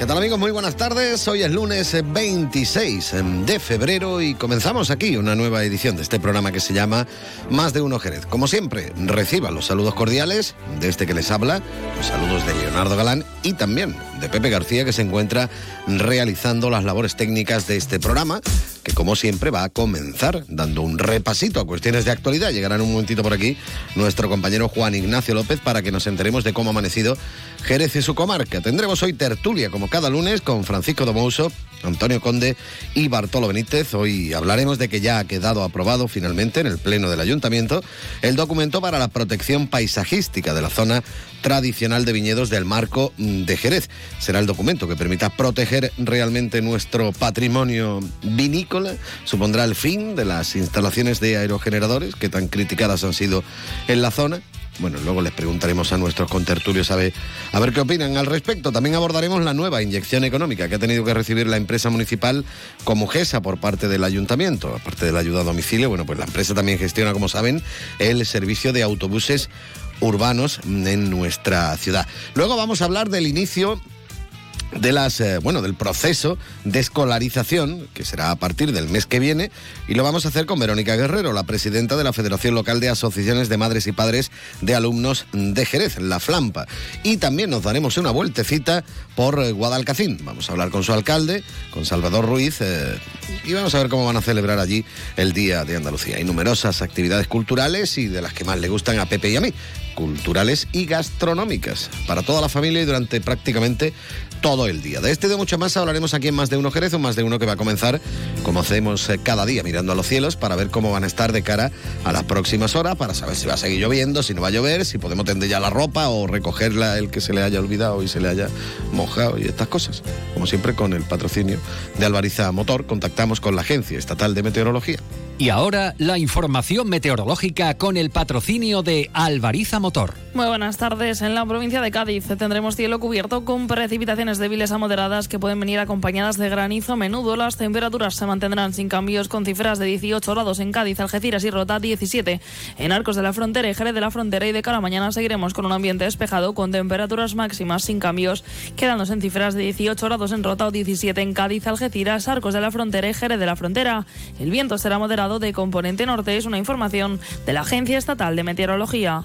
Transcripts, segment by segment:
¿Qué tal amigos? Muy buenas tardes. Hoy es lunes 26 de febrero y comenzamos aquí una nueva edición de este programa que se llama Más de Uno Jerez. Como siempre, reciba los saludos cordiales de este que les habla, los saludos de Leonardo Galán y también de Pepe García que se encuentra realizando las labores técnicas de este programa que como siempre va a comenzar dando un repasito a cuestiones de actualidad. Llegará en un momentito por aquí nuestro compañero Juan Ignacio López para que nos enteremos de cómo ha amanecido Jerez y su comarca. Tendremos hoy tertulia como cada lunes con Francisco Domouso, Antonio Conde y Bartolo Benítez. Hoy hablaremos de que ya ha quedado aprobado finalmente en el Pleno del Ayuntamiento el documento para la protección paisajística de la zona tradicional de viñedos del marco de Jerez. Será el documento que permita proteger realmente nuestro patrimonio vinícola, supondrá el fin de las instalaciones de aerogeneradores que tan criticadas han sido en la zona bueno, luego les preguntaremos a nuestros contertulios a ver, a ver qué opinan al respecto. También abordaremos la nueva inyección económica que ha tenido que recibir la empresa municipal como GESA por parte del ayuntamiento. Aparte de la ayuda a domicilio, bueno, pues la empresa también gestiona, como saben, el servicio de autobuses urbanos en nuestra ciudad. Luego vamos a hablar del inicio de las eh, bueno del proceso de escolarización que será a partir del mes que viene y lo vamos a hacer con Verónica Guerrero, la presidenta de la Federación Local de Asociaciones de Madres y Padres de Alumnos de Jerez, la Flampa. Y también nos daremos una vueltecita por eh, Guadalcacín. Vamos a hablar con su alcalde, con Salvador Ruiz, eh, y vamos a ver cómo van a celebrar allí el Día de Andalucía. Hay numerosas actividades culturales y de las que más le gustan a Pepe y a mí, culturales y gastronómicas, para toda la familia y durante prácticamente todo el día. De este de mucho más hablaremos aquí en Más de Uno Jerez, un Más de Uno que va a comenzar, como hacemos eh, cada día, mirando a los cielos para ver cómo van a estar de cara a las próximas horas, para saber si va a seguir lloviendo, si no va a llover, si podemos tender ya la ropa o recogerla el que se le haya olvidado y se le haya mojado y estas cosas. Como siempre, con el patrocinio de Alvariza Motor, contactamos con la Agencia Estatal de Meteorología. Y ahora la información meteorológica con el patrocinio de Alvariza Motor. Muy buenas tardes. En la provincia de Cádiz tendremos cielo cubierto con precipitaciones débiles a moderadas que pueden venir acompañadas de granizo a menudo. Las temperaturas se mantendrán sin cambios con cifras de 18 grados en Cádiz, Algeciras y Rota 17. En Arcos de la Frontera y Jerez de la Frontera y de cara a mañana seguiremos con un ambiente despejado con temperaturas máximas sin cambios, quedándose en cifras de 18 grados en Rota o 17 en Cádiz, Algeciras, Arcos de la Frontera y Jerez de la Frontera. El viento será moderado de componente norte es una información de la Agencia Estatal de Meteorología.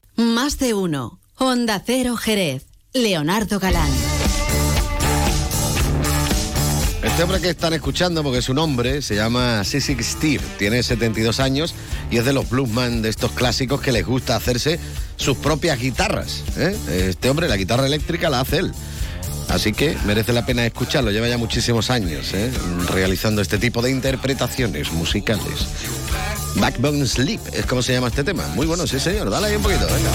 Más de uno. Honda Cero Jerez. Leonardo Galán. Este hombre que están escuchando, porque su nombre se llama Sissy Steve, tiene 72 años y es de los bluesman de estos clásicos que les gusta hacerse sus propias guitarras. ¿eh? Este hombre, la guitarra eléctrica la hace él. Así que merece la pena escucharlo. Lleva ya muchísimos años ¿eh? realizando este tipo de interpretaciones musicales. Backbone Sleep es como se llama este tema. Muy bueno, sí señor. Dale ahí un poquito, venga.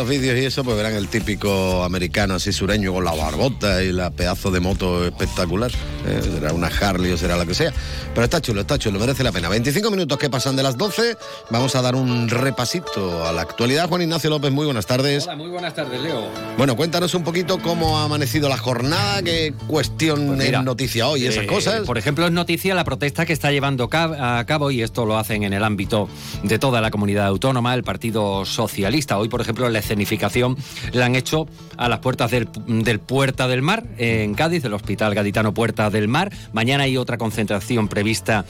Los vídeos y eso, pues verán el típico americano así sureño con la barbota y la pedazo de moto espectacular. Eh, será una Harley o será la que sea. Pero está chulo, está chulo, merece la pena. 25 minutos que pasan de las 12. Vamos a dar un repasito a la actualidad. Juan Ignacio López, muy buenas tardes. Hola, muy buenas tardes, Leo. Bueno, cuéntanos un poquito cómo ha amanecido la jornada, qué cuestión Pues mira, es noticia hoy, esas Eh, cosas. Por ejemplo, es noticia la protesta que está llevando a cabo, y esto lo hacen en el ámbito de toda la comunidad autónoma, el Partido Socialista. Hoy, por ejemplo, la escenificación la han hecho a las puertas del, del Puerta del Mar, en Cádiz, el Hospital Gaditano Puerta del Mar. Mañana hay otra concentración prevista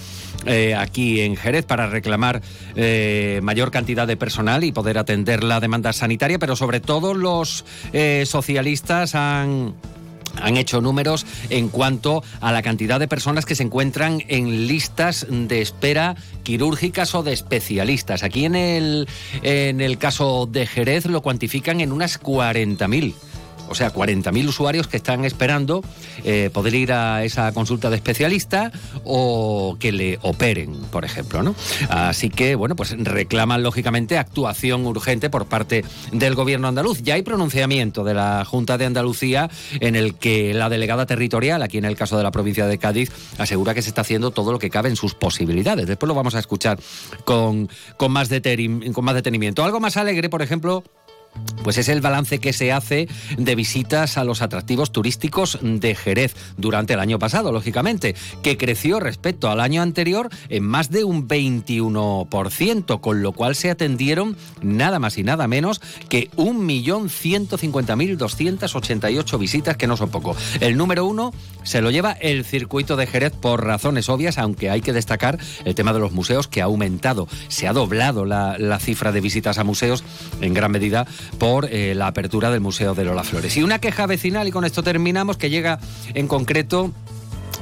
eh, aquí en Jerez para reclamar eh, mayor cantidad de personal y poder atender la demanda sanitaria, pero sobre todo los eh, socialistas han han hecho números en cuanto a la cantidad de personas que se encuentran en listas de espera quirúrgicas o de especialistas. Aquí en el, en el caso de Jerez lo cuantifican en unas 40.000. O sea, 40.000 usuarios que están esperando eh, poder ir a esa consulta de especialista o que le operen, por ejemplo, ¿no? Así que, bueno, pues reclaman lógicamente actuación urgente por parte del gobierno andaluz. Ya hay pronunciamiento de la Junta de Andalucía en el que la delegada territorial, aquí en el caso de la provincia de Cádiz, asegura que se está haciendo todo lo que cabe en sus posibilidades. Después lo vamos a escuchar con, con, más, con más detenimiento. Algo más alegre, por ejemplo, pues es el balance que se hace de visitas a los atractivos turísticos de Jerez durante el año pasado, lógicamente, que creció respecto al año anterior en más de un 21%, con lo cual se atendieron nada más y nada menos que 1.150.288 visitas, que no son poco. El número uno se lo lleva el circuito de Jerez por razones obvias, aunque hay que destacar el tema de los museos que ha aumentado, se ha doblado la, la cifra de visitas a museos en gran medida por eh, la apertura del Museo de Lola Flores. Y una queja vecinal, y con esto terminamos, que llega en concreto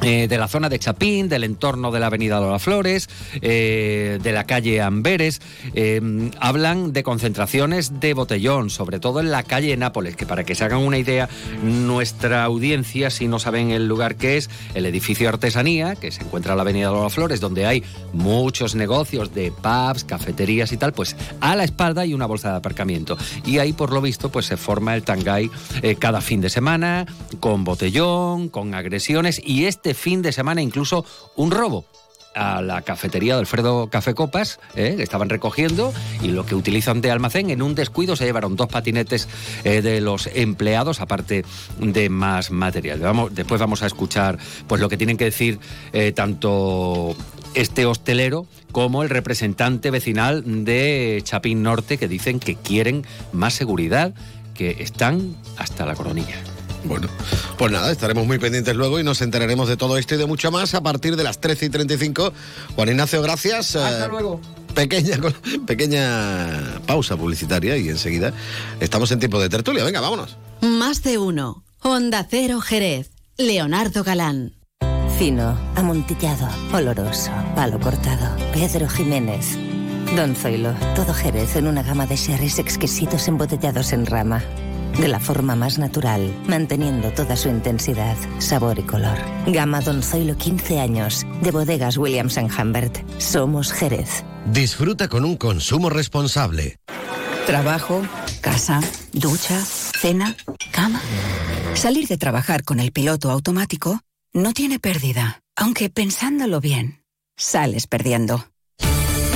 eh, de la zona de Chapín, del entorno de la avenida Lola Flores, eh, de la calle Amberes, eh, hablan de concentraciones de botellón, sobre todo en la calle Nápoles, que para que se hagan una idea, nuestra audiencia, si no saben el lugar que es, el edificio artesanía, que se encuentra en la avenida Lola Flores, donde hay muchos negocios de pubs, cafeterías y tal, pues a la espalda hay una bolsa de aparcamiento. Y ahí, por lo visto, pues se forma el tangay cada fin de semana, con botellón, con agresiones, y este fin de semana incluso un robo a la cafetería de Alfredo Café Copas, ¿eh? que estaban recogiendo, y lo que utilizan de almacén, en un descuido se llevaron dos patinetes eh, de los empleados, aparte de más material. Después vamos a escuchar pues lo que tienen que decir eh, tanto este hostelero como el representante vecinal de Chapín Norte, que dicen que quieren más seguridad, que están hasta la coronilla. Bueno, pues nada, estaremos muy pendientes luego y nos enteraremos de todo esto y de mucho más a partir de las 13 y 35. Juan Ignacio, gracias. Hasta Eh, luego. Pequeña, pequeña pausa publicitaria y enseguida estamos en tiempo de tertulia. Venga, vámonos. Más de uno. Onda Cero Jerez. Leonardo Galán. Fino, amontillado, oloroso, palo cortado. Pedro Jiménez. Don Zoilo, todo Jerez en una gama de sherries exquisitos embotellados en rama. De la forma más natural, manteniendo toda su intensidad, sabor y color. Gama Don Zoilo 15 años, de bodegas Williams ⁇ Humbert. Somos Jerez. Disfruta con un consumo responsable. Trabajo, casa, ducha, cena, cama. Salir de trabajar con el piloto automático no tiene pérdida, aunque pensándolo bien, sales perdiendo.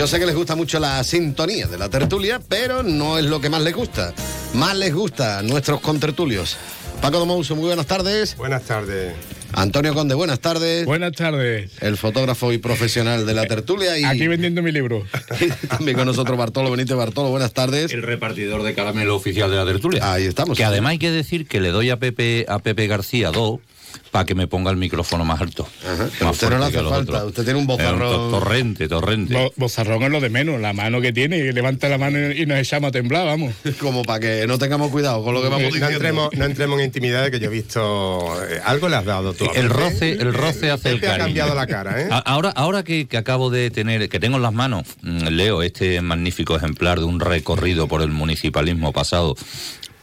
Yo sé que les gusta mucho la sintonía de la tertulia, pero no es lo que más les gusta. Más les gusta a nuestros contertulios. Paco Domouso, muy buenas tardes. Buenas tardes. Antonio Conde, buenas tardes. Buenas tardes. El fotógrafo y profesional de la tertulia. Y Aquí vendiendo mi libro. también con nosotros Bartolo Benítez. Bartolo, buenas tardes. El repartidor de caramelo oficial de la tertulia. Ahí estamos. Que además hay que decir que le doy a Pepe, a Pepe García dos para que me ponga el micrófono más alto. Ajá, más usted no le fuerte hace falta, otros. usted tiene un bozarrón. To- torrente, torrente. Bo- Bozarrón es lo de menos, la mano que tiene, y levanta la mano y nos echamos a temblar, vamos. Como para que no tengamos cuidado con lo que vamos No diciendo. entremos, no entremos en intimidades que yo he visto. eh, algo le has dado tú. a El roce, el roce hace el Pepe ha cariño. cambiado la cara, ¿eh? Ahora, ahora que, que acabo de tener, que tengo en las manos, mm, leo este magnífico ejemplar de un recorrido por el municipalismo pasado,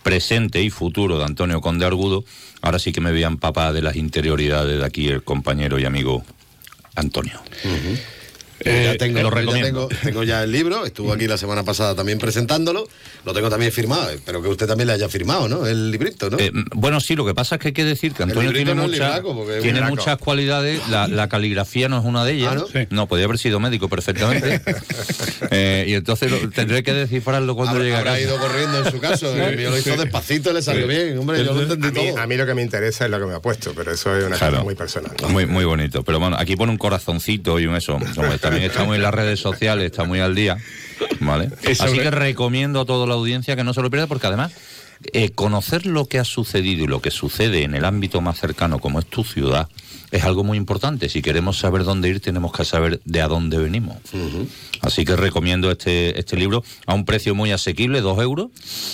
presente y futuro de Antonio Conde Argudo, ahora sí que me a empapar de las interioridades de aquí el compañero y amigo Antonio. Eh, ya tengo, lo ya recomiendo. tengo, tengo ya el libro, estuvo aquí la semana pasada también presentándolo, lo tengo también firmado, espero que usted también le haya firmado, ¿no? El librito, ¿no? Eh, bueno, sí, lo que pasa es que hay que decir que Antonio tiene, no tiene muchas cualidades. La, la caligrafía no es una de ellas. Ah, ¿no? Sí. No, podría haber sido médico perfectamente. Eh, y entonces lo- tendré que descifrarlo cuando llegue a ido corriendo en su caso, mío lo hizo despacito, le salió bien, hombre, yo lo entendí A mí, todo. a mí lo que me interesa es lo que me ha puesto, pero eso es una Claro. cosa muy personal. Muy, muy bonito. Pero bueno, aquí pone un corazoncito y un eso. Como también estamos en las redes sociales, está muy al día. ¿Vale? Eso Así que recomiendo a toda la audiencia que no se lo pierda, porque además, eh, conocer lo que ha sucedido y lo que sucede en el ámbito más cercano, como es tu ciudad, es algo muy importante. Si queremos saber dónde ir, tenemos que saber de a dónde venimos. Así que recomiendo este, este libro a un precio muy asequible, dos euros.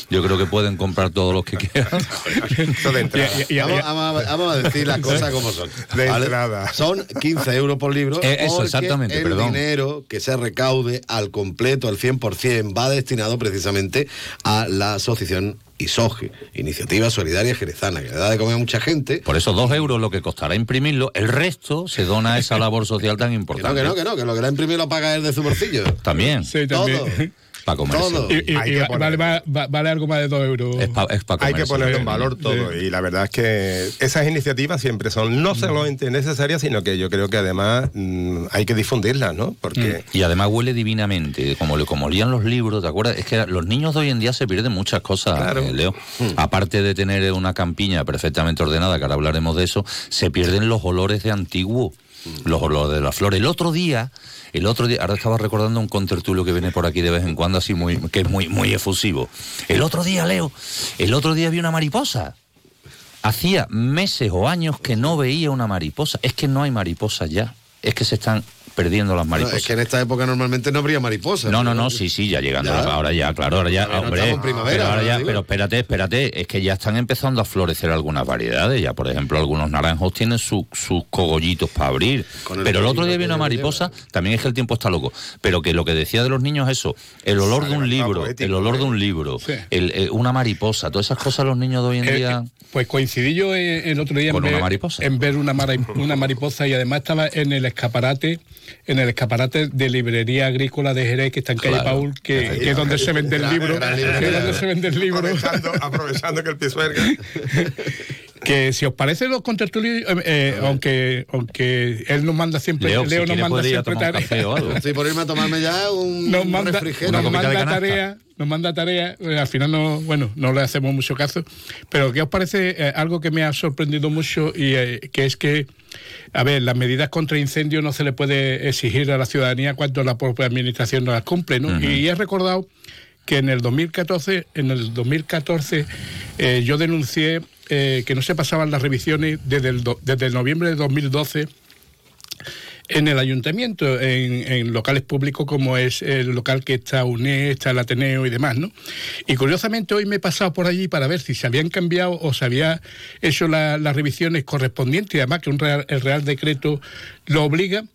Yo creo que pueden comprar todos los que quieran. Eso de entrada. Y- y- y- Vamos, vamos a- vamos a decir las cosas como son. De entrada. Son 15 euros por libro. Eh, eso, exactamente, el perdón. dinero que se recaude al completo, al 100%, va destinado precisamente a la asociación ISOGE, Iniciativa Solidaria Jerezana, que le da de comer a mucha gente. Por eso dos euros lo que costará imprimirlo, el resto se dona a esa labor social tan Que no, importante. que no, que no, que lo que le ha imprimido lo paga él de su bolsillo. También, Sí, Todo. Para comerse. Todo. Y, y- Hay y que va- poner- vale, va- vale algo más de dos euros. Es para Hay que ponerlo en valor todo y la verdad es que esas iniciativas siempre son no solamente necesarias, sino que yo creo que además mm, hay que difundirlas, ¿no? Porque Y además huele divinamente, como, le- como olían los libros, ¿te acuerdas? Es que los niños de hoy en día se pierden muchas cosas, Claro. eh, Leo. Aparte de tener una campiña perfectamente ordenada, que ahora hablaremos de eso, se pierden los olores de antiguo, los olores de las flores. El otro día, el otro día, ahora estaba recordando un contertulio que viene por aquí de vez en cuando, así muy, que es muy, muy efusivo. El otro día, Leo, el otro día vi una mariposa. Hacía meses o años que no veía una mariposa. Es que no hay mariposas ya. Es que se están perdiendo las No, mariposas. es que en esta época normalmente no habría mariposas. No, no, no, sí, sí, ya llegando. Ya. la- ahora ya, claro, ahora ya, no hombre. estamos en primavera, pero, ahora ya, pero espérate, espérate, es que ya están empezando a florecer algunas variedades. Ya, por ejemplo, algunos naranjos tienen su- sus cogollitos para abrir. El Pero el otro día que vi una lleva. mariposa, también es que el tiempo está loco. Pero que lo que decía de los niños, eso, el olor de un libro, el olor de un libro, el- eh, una mariposa, todas esas cosas los niños de hoy en Eh, día. eh, pues coincidí yo eh, el otro día Con en, una ver, mariposa. en ver una, mari- una mariposa y además estaba en el escaparate, en el escaparate de librería agrícola de Jerez que está en calle Claro. Paul, que, que es donde se vende el libro, gran que librería. es donde se vende el libro. aprovechando, aprovechando que el pisuerga Que si os parece los contertulios, eh, eh, aunque aunque él nos manda siempre, Leo, Leo, si nos manda siempre tarea. Estoy por irme a tomarme ya un nos manda, refrigerio. nos manda tarea, nos manda tarea, al final no, bueno, no le hacemos mucho caso, pero ¿qué os parece eh, algo que me ha sorprendido mucho y eh, que es que, a ver, las medidas contra incendios no se le puede exigir a la ciudadanía cuando la propia administración no las cumple, ¿no? Y he recordado que en el 2014, en el 2014 eh, yo denuncié eh, que no se pasaban las revisiones desde el, do- desde el noviembre de 2012 en el ayuntamiento, en, locales públicos como es el local que está UNED, está el Ateneo y demás, ¿no? Y curiosamente hoy me he pasado por allí para ver si se habían cambiado o se había hecho la- las revisiones correspondientes, y además que un real- el Real Decreto lo obliga,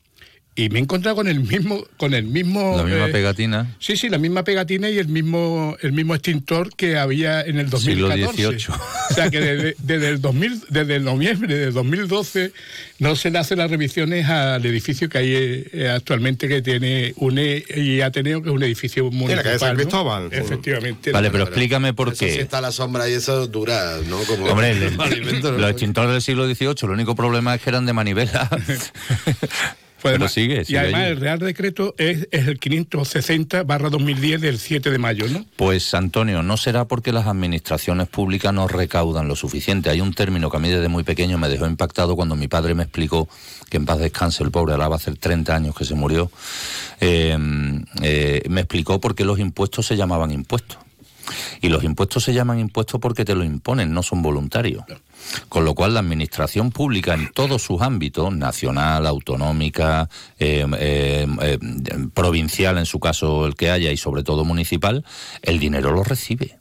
y me he encontrado con el mismo, con el mismo La misma eh, pegatina. Sí, sí, la misma pegatina y el mismo el mismo extintor que había en el Siglo 2014. XVIII. O sea que desde, desde el 2000, desde el noviembre de 2012 no se le hacen las revisiones al edificio que hay eh, actualmente que tiene UNE y Ateneo, que es un edificio la municipal. calle San ¿no? Cristóbal. Efectivamente. Vale, pero explícame por Eso qué. sí está la sombra y eso dura, ¿no? Como Hombre, el- ¿no? los extintores del siglo XVIII, el único problema es que eran de manivela. Pues Pero además- sigue, y además allí. el Real Decreto es, es el 560 barra 2010 del 7 de mayo, ¿no? Pues Antonio, no será porque las administraciones públicas no recaudan lo suficiente. Hay un término que a mí desde muy pequeño me dejó impactado cuando mi padre me explicó que en paz descanse el pobre, ahora va a hacer 30 años que se murió. eh, eh, me explicó por qué los impuestos se llamaban impuestos. Y los impuestos se llaman impuestos porque te lo imponen, no son voluntarios. Con lo cual la administración pública en todos sus ámbitos, nacional, autonómica, eh, eh, eh, provincial en su caso el que haya y sobre todo municipal, el dinero lo recibe.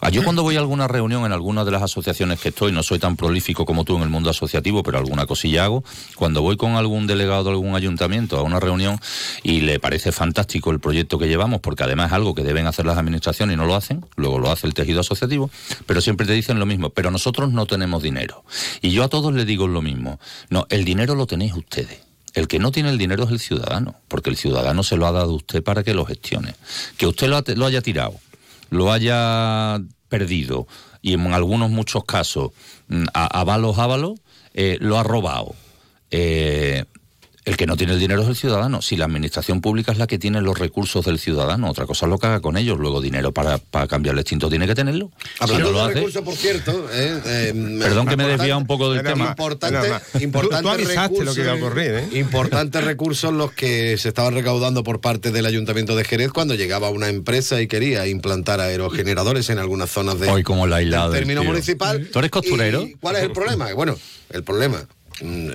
Ah, Yo cuando voy a alguna reunión en alguna de las asociaciones que estoy, no soy tan prolífico como tú en el mundo asociativo, pero alguna cosilla hago, cuando voy con algún delegado de algún ayuntamiento a una reunión y le parece fantástico el proyecto que llevamos, porque además es algo que deben hacer las administraciones y no lo hacen, luego lo hace el tejido asociativo, pero siempre te dicen lo mismo, pero nosotros no tenemos dinero. Y yo a todos les digo lo mismo, no, el dinero lo tenéis ustedes. El que no tiene el dinero es el ciudadano, porque el ciudadano se lo ha dado a usted para que lo gestione. Que usted lo, lo haya tirado, lo haya perdido y en algunos muchos casos mm, a, a balos ábalos eh, lo ha robado. Eh, el que no tiene el dinero es el ciudadano. Si la administración pública es la que tiene los recursos del ciudadano, otra cosa es lo que haga con ellos. Luego dinero para, para cambiar el extinto tiene que tenerlo. Si Hablando no lo hace, recursos, por cierto, eh, eh, Perdón que me he importante- desviado un poco del tema. Importante, importantes Tú- tú avisaste lo que iba a recursos, ocurrir, ¿eh? Importantes recursos los que se estaban recaudando por parte del Ayuntamiento de Jerez cuando llegaba una empresa y quería implantar aerogeneradores en algunas zonas de, Hoy como la aislada del del término tío. municipal. ¿Tú eres costurero? ¿Y ¿Cuál es el problema? Bueno, el problema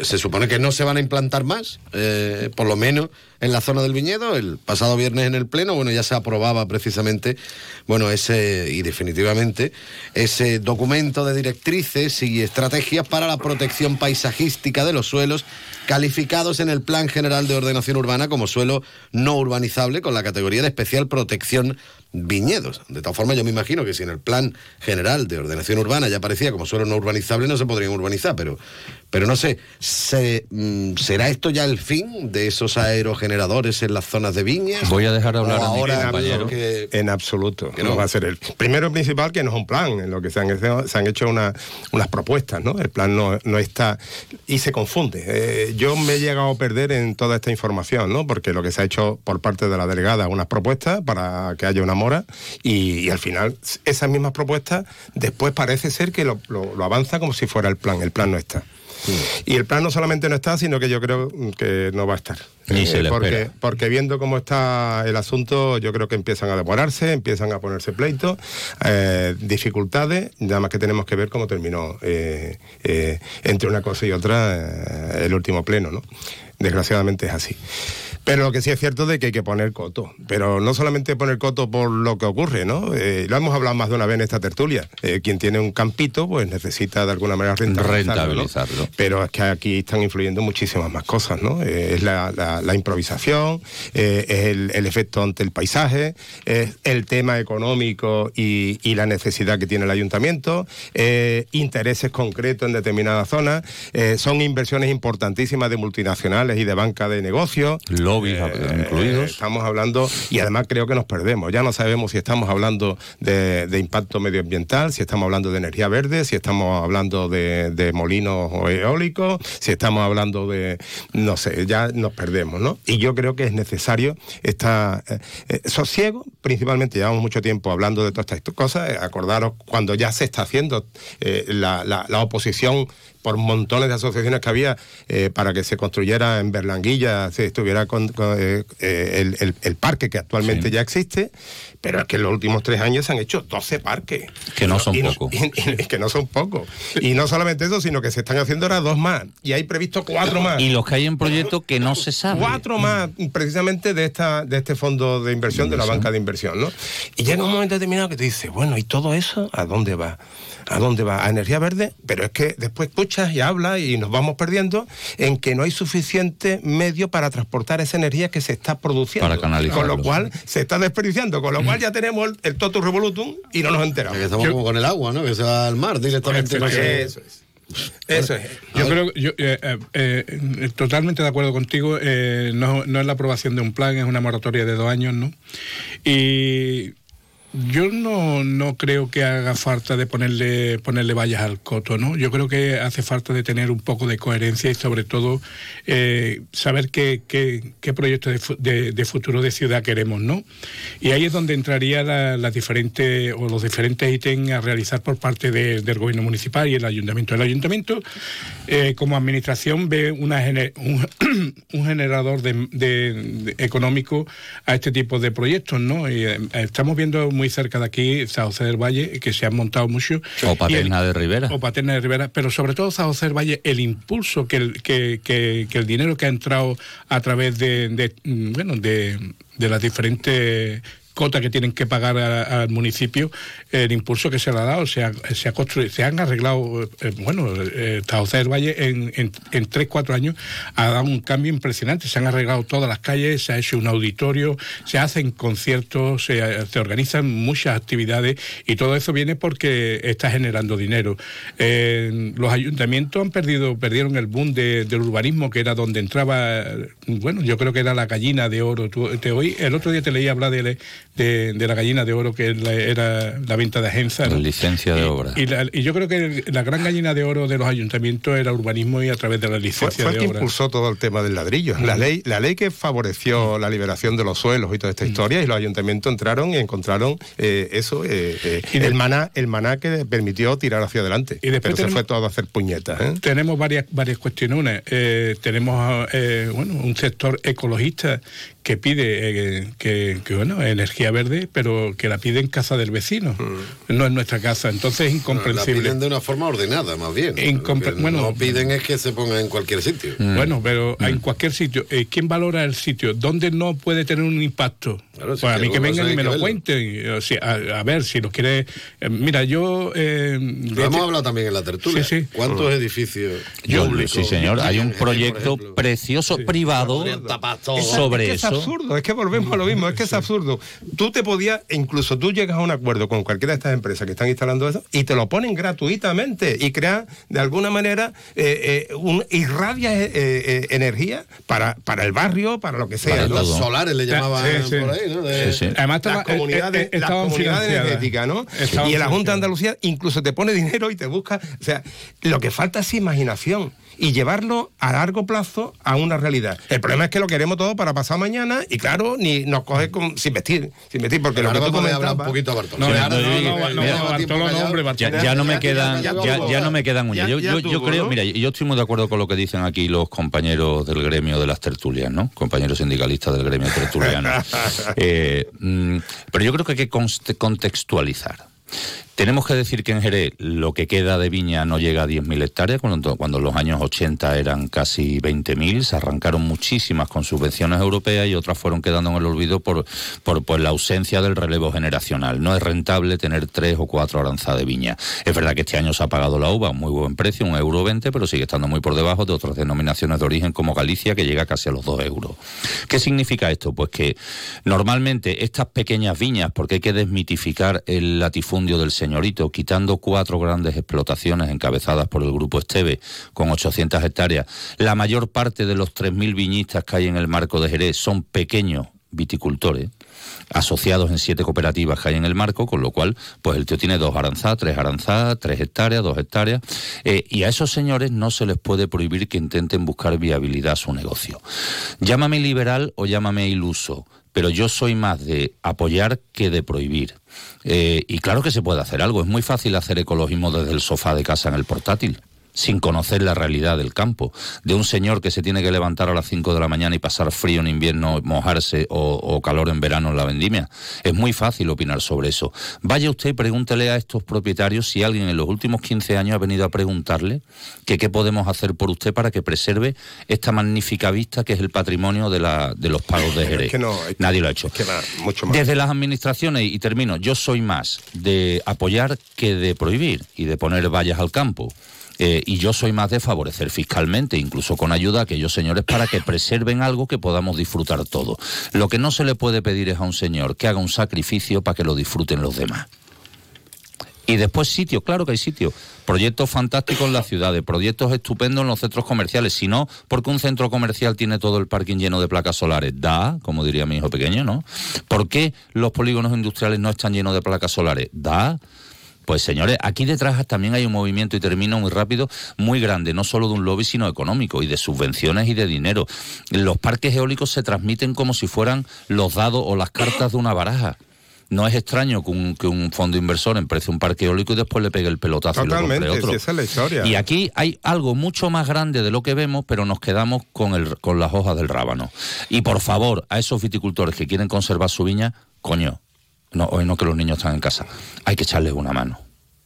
se supone que no se van a implantar más, eh, por lo menos en la zona del viñedo. El pasado viernes en el Pleno, bueno, ya se aprobaba precisamente, bueno, ese, y definitivamente, ese documento de directrices y estrategias para la protección paisajística de los suelos calificados en el Plan General de Ordenación Urbana como suelo no urbanizable con la categoría de especial protección viñedos. De tal forma, yo me imagino que si en el Plan General de Ordenación Urbana ya aparecía como suelo no urbanizable, no se podrían urbanizar, pero, pero no sé, ¿se, mm, ¿será esto ya el fin de esos aerogeneradores en las zonas de viñas? Voy a dejar hablar a mi ahora compañero. lo que- En absoluto. Que no. no. va a ser el primero y principal que no es un plan, en lo que se han hecho, se han hecho una- unas propuestas, ¿no? El plan no, no está y se confunde. Eh, yo me he llegado a perder en toda esta información, ¿no? Porque lo que se ha hecho por parte de la delegada unas propuestas para que haya una mora y, y al final esas mismas propuestas después parece ser que lo, lo- lo avanza como si fuera el plan. El plan no está. Y el plan no solamente no está, sino que yo creo que no va a estar. Ni se le porque, porque viendo cómo está el asunto, yo creo que empiezan a demorarse, empiezan a ponerse pleitos, eh, dificultades, nada más que tenemos que ver cómo terminó eh, eh, entre una cosa y otra eh, el último pleno, ¿no? Desgraciadamente es así. Pero lo que sí es cierto de que hay que poner coto. Pero no solamente poner coto por lo que ocurre, ¿no? Eh, lo hemos hablado más de una vez en esta tertulia. Eh, quien tiene un campito, pues necesita de alguna manera rentabilizarlo. ¿no? Rentabilizarlo. Pero es que aquí están influyendo muchísimas más cosas, ¿no? Eh, es la, la- la improvisación, es el, el efecto ante el paisaje, es el tema económico y, y la necesidad que tiene el ayuntamiento, intereses concretos en determinadas zonas, son inversiones importantísimas de multinacionales y de banca de negocios. Lobbies Eh, incluidos. Estamos hablando, y además creo que nos perdemos. Ya no sabemos si estamos hablando de, de impacto medioambiental, si estamos hablando de energía verde, si estamos hablando de, de molinos eólicos, si estamos hablando de, no sé, ya nos perdemos, ¿no? Y yo creo que es necesario esta eh, eh, sosiego, principalmente llevamos mucho tiempo hablando de todas estas cosas, eh, acordaros cuando ya se está haciendo eh, la, la- la oposición por montones de asociaciones que había eh, para que se construyera en Berlanguilla, se estuviera con, con, eh, eh, el, el- el parque que actualmente ya existe, pero es que en los últimos tres años se han hecho 12 parques. Que no son pocos. que no son pocos. Y no solamente eso, sino que se están haciendo ahora dos más. Y hay previsto cuatro más. Y los que hay en proyecto que no se sabe. Cuatro más, precisamente de esta de este fondo de inversión, de la banca de inversión, ¿no? Y llega un momento determinado que te dice, bueno, ¿y todo eso a dónde va? ¿A dónde va? ¿A energía verde? Pero es que después escuchas y hablas y nos vamos perdiendo en que no hay suficiente medio para transportar esa energía que se está produciendo. Para canalizarlo. Con lo cual se está desperdiciando, con lo cual ya tenemos el, el totus revolutum y no nos enteramos. Que estamos como con el agua, ¿no? Que se va al mar directamente. Eso es. Eso es. Yo creo que yo, eh, eh, eh, totalmente de acuerdo contigo. eh, no, no es la aprobación de un plan, es una moratoria de dos años, ¿no? Y Yo no, no creo que haga falta de ponerle, ponerle vallas al coto, ¿no? Yo creo que hace falta de tener un poco de coherencia y sobre todo eh, saber qué, qué, qué proyecto de, de- futuro de ciudad queremos, ¿no? Y ahí es donde entraría la- las diferentes o los diferentes ítems a realizar por parte de- del gobierno municipal y el ayuntamiento. El ayuntamiento, eh, como administración, ve una gene- un, un generador de, económico a este tipo de proyectos, ¿no? Eh, estamos viendo muy cerca de aquí San José del Valle, que se han montado mucho. O el- Paterna de Rivera. o Paterna de Rivera, pero sobre todo San José del Valle, el impulso que el, que, que- que el dinero que ha entrado a través de, de, mm, bueno, de, de las diferentes cotas que tienen que pagar a- al municipio, el impulso que se le ha dado, se, ha, construido, se han arreglado, eh, bueno, eh, San José del Valle en, en, en 3, 4 años ha dado un cambio impresionante, se han arreglado todas las calles, se ha hecho un auditorio, se hacen conciertos, se, se organizan muchas actividades y todo eso viene porque está generando dinero. Eh, los ayuntamientos han perdido, perdieron el boom de- del urbanismo, que era donde entraba, bueno, yo creo que era la gallina de oro. Te oí, el otro día te leí hablar de, de, de la gallina de oro, que la- era la venta de agencias. La ¿no? licencia de obra. Y, la- y yo creo que la gran gallina de oro de los ayuntamientos era urbanismo y a través de la Fue, licencia fue el de que obra. impulsó todo el tema del ladrillo. La ley, la ley que favoreció la liberación de los suelos y toda esta historia, y los ayuntamientos entraron y encontraron eh, eso, eh, eh, el maná, el maná que permitió tirar hacia adelante. Y después Pero se fue todo a hacer puñetas. ¿eh? Tenemos varias varias cuestiones. Una, eh, tenemos eh, bueno un sector ecologista que pide eh, que, que, bueno energía verde, pero que la pide en casa del vecino, no en nuestra casa. Entonces es La incomprensible. piden de una forma ordenada, más bien. Incompre- Lo que bueno. no piden es que se ponga en cualquier sitio. Bueno, pero en cualquier sitio, eh, ¿quién valora el sitio? ¿Dónde no puede tener un impacto? Claro, pues a mí que vengan y me lo cuenten. O sea, a, a ver, si los quiere... eh, mira, yo... eh, Lo hemos este- hablado también en la tertulia. Sí, sí. ¿Cuántos edificios Yo, públicos sí, señor. Hay un proyecto ejemplo? precioso privado sobre es que eso. Es absurdo, es que volvemos a lo mismo, es que es absurdo. Tú te podías, incluso tú llegas a un acuerdo con cualquiera de estas empresas que están instalando eso y te lo ponen gratuitamente y crean de alguna manera, eh, eh, un, irradia eh, eh, energía para, para el barrio, para lo que sea. Para ¿no? Los solares le llamaban Sí, sí. por ahí, ¿no? De- Sí, sí. Además, estaba- las comunidades, eh, eh, las comunidades energéticas, ¿no? Estaban y en la Junta de. Andalucía incluso te pone dinero y te busca. O sea, lo que falta es imaginación y llevarlo a largo plazo a una realidad. El problema es que lo queremos todo para pasar mañana y claro, ni nos coge con- sin vestir, sin vestir, porque lo que tú hablar un comentabas- poquito a Bartolo. No, Ya, no me quedan, ya- no me quedan uñas. Yo, yo, yo creo, mira, yo estoy muy de acuerdo con lo que dicen aquí los compañeros del gremio de las tertulias, ¿no? Compañeros sindicalistas del gremio tertuliano. Eh, mm, pero yo creo que hay que contextualizar. Tenemos que decir que en Jerez lo que queda de viña no llega a 10.000 hectáreas, cuando, en los años 80 eran casi 20.000, se arrancaron muchísimas con subvenciones europeas y otras fueron quedando en el olvido por, por, por la ausencia del relevo generacional. No es rentable tener tres o cuatro aranzas de viña. Es verdad que este año se ha pagado la uva a muy buen precio, un euro 20, pero sigue estando muy por debajo de otras denominaciones de origen como Galicia, que llega casi a los 2 euros. ¿Qué significa esto? Pues que normalmente estas pequeñas viñas, porque hay que desmitificar el latifundio del señorito, quitando cuatro grandes explotaciones encabezadas por el grupo Esteve, con 800 hectáreas, la mayor parte de los 3.000 viñistas que hay en el marco de Jerez son pequeños viticultores asociados en siete cooperativas que hay en el marco, con lo cual, pues el tío tiene dos aranzadas, tres aranzadas, tres hectáreas, dos hectáreas, eh, y a esos señores no se les puede prohibir que intenten buscar viabilidad a su negocio. Llámame liberal o llámame iluso, pero yo soy más de apoyar que de prohibir. Eh, y claro que se puede hacer algo, es muy fácil hacer ecologismo desde el sofá de casa en el portátil sin conocer la realidad del campo, de un señor que se tiene que levantar a las 5 de la mañana y pasar frío en invierno, mojarse o, o calor en verano en la vendimia. Es muy fácil opinar sobre eso. Vaya usted y pregúntele a estos propietarios si alguien en los últimos 15 años ha venido a preguntarle que qué podemos hacer por usted para que preserve esta magnífica vista que es el patrimonio de, la, de los pagos de Jerez. Es que no, es que- Nadie lo ha hecho. es que va mucho más. Desde las administraciones, y termino, yo soy más de apoyar que de prohibir y de poner vallas al campo. Eh, y yo soy más de favorecer fiscalmente, incluso con ayuda a aquellos señores para que preserven algo que podamos disfrutar todo. Lo que no se le puede pedir es a un señor que haga un sacrificio para que lo disfruten los demás. Y después sitios, claro que hay sitios. Proyectos fantásticos en las ciudades, proyectos estupendos en los centros comerciales. Si no, porque un centro comercial tiene todo el parking lleno de placas solares. Da, como diría mi hijo pequeño, ¿no? ¿Por qué los polígonos industriales no están llenos de placas solares? Da. Pues señores, aquí detrás también hay un movimiento, y termino muy rápido, muy grande, no solo de un lobby, sino económico, y de subvenciones y de dinero. Los parques eólicos se transmiten como si fueran los dados o las cartas de una baraja. No es extraño que un, que un fondo inversor emprecie un parque eólico y después le pegue el pelotazo y lo Totalmente, otro. si esa es la historia. Y aquí hay algo mucho más grande de lo que vemos, pero nos quedamos con, el, con las hojas del rábano. Y por favor, a esos viticultores que quieren conservar su viña, coño, no, hoy no que los niños están en casa, hay que echarles una mano.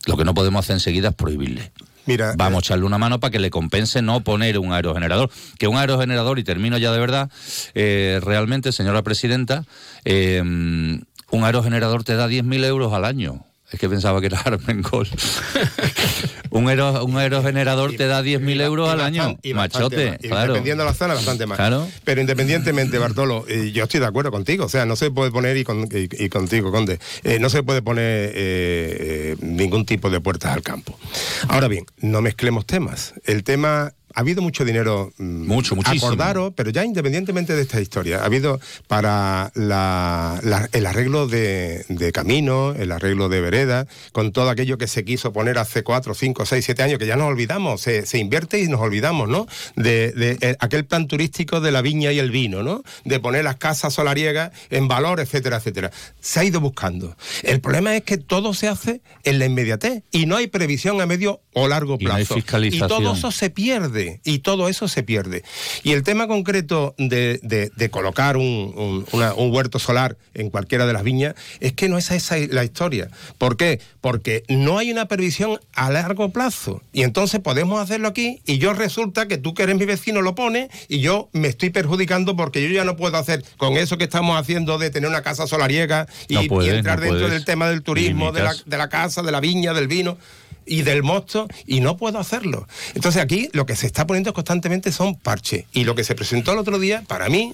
Lo que no podemos hacer enseguida es prohibirle. Mira, Vamos a echarle una mano para que le compense no poner un aerogenerador. Que un aerogenerador, y termino ya de verdad, eh, realmente, señora presidenta, eh, un aerogenerador te da 10.000 euros al año. Es que pensaba que era Armengol. un, aero, un aerogenerador te da 10.000 euros al año. y Machote, más. Claro. Dependiendo de la zona, bastante más. Claro. Pero independientemente, Bartolo, eh, yo estoy de acuerdo contigo. O sea, no se puede poner, y, con- y- y contigo, Conde, eh, no se puede poner eh, ningún tipo de puertas al campo. Ahora bien, no mezclemos temas. El tema. Ha habido mucho dinero. mm, Mucho, muchísimo. Acordaros, pero ya independientemente de esta historia, ha habido para la- la- el arreglo de, de caminos, el arreglo de veredas, con todo aquello que se quiso poner hace cuatro, cinco, seis, siete años, que ya nos olvidamos, se, se invierte y nos olvidamos, ¿no? De, de, eh, aquel plan turístico de la viña y el vino, ¿no? De poner las casas solariegas en valor, etcétera, etcétera. Se ha ido buscando. El problema es que todo se hace en la inmediatez y no hay previsión a medio o largo plazo. Y todo eso se pierde y todo eso se pierde. Y el tema concreto de, de- de colocar un, un- una- un huerto solar en cualquiera de las viñas es que no es esa la historia. ¿Por qué? Porque no hay una previsión a largo plazo. Y entonces podemos hacerlo aquí y yo resulta que tú que eres mi vecino lo pones y yo me estoy perjudicando porque yo ya no puedo hacer con eso que estamos haciendo de tener una casa solariega y, No y puedes, entrar no dentro puedes. del tema del turismo, de la, de la casa, de la viña, del vino y del mosto y no puedo hacerlo. Entonces aquí lo que se está poniendo constantemente son parches. Y lo que se presentó el otro día, para mí,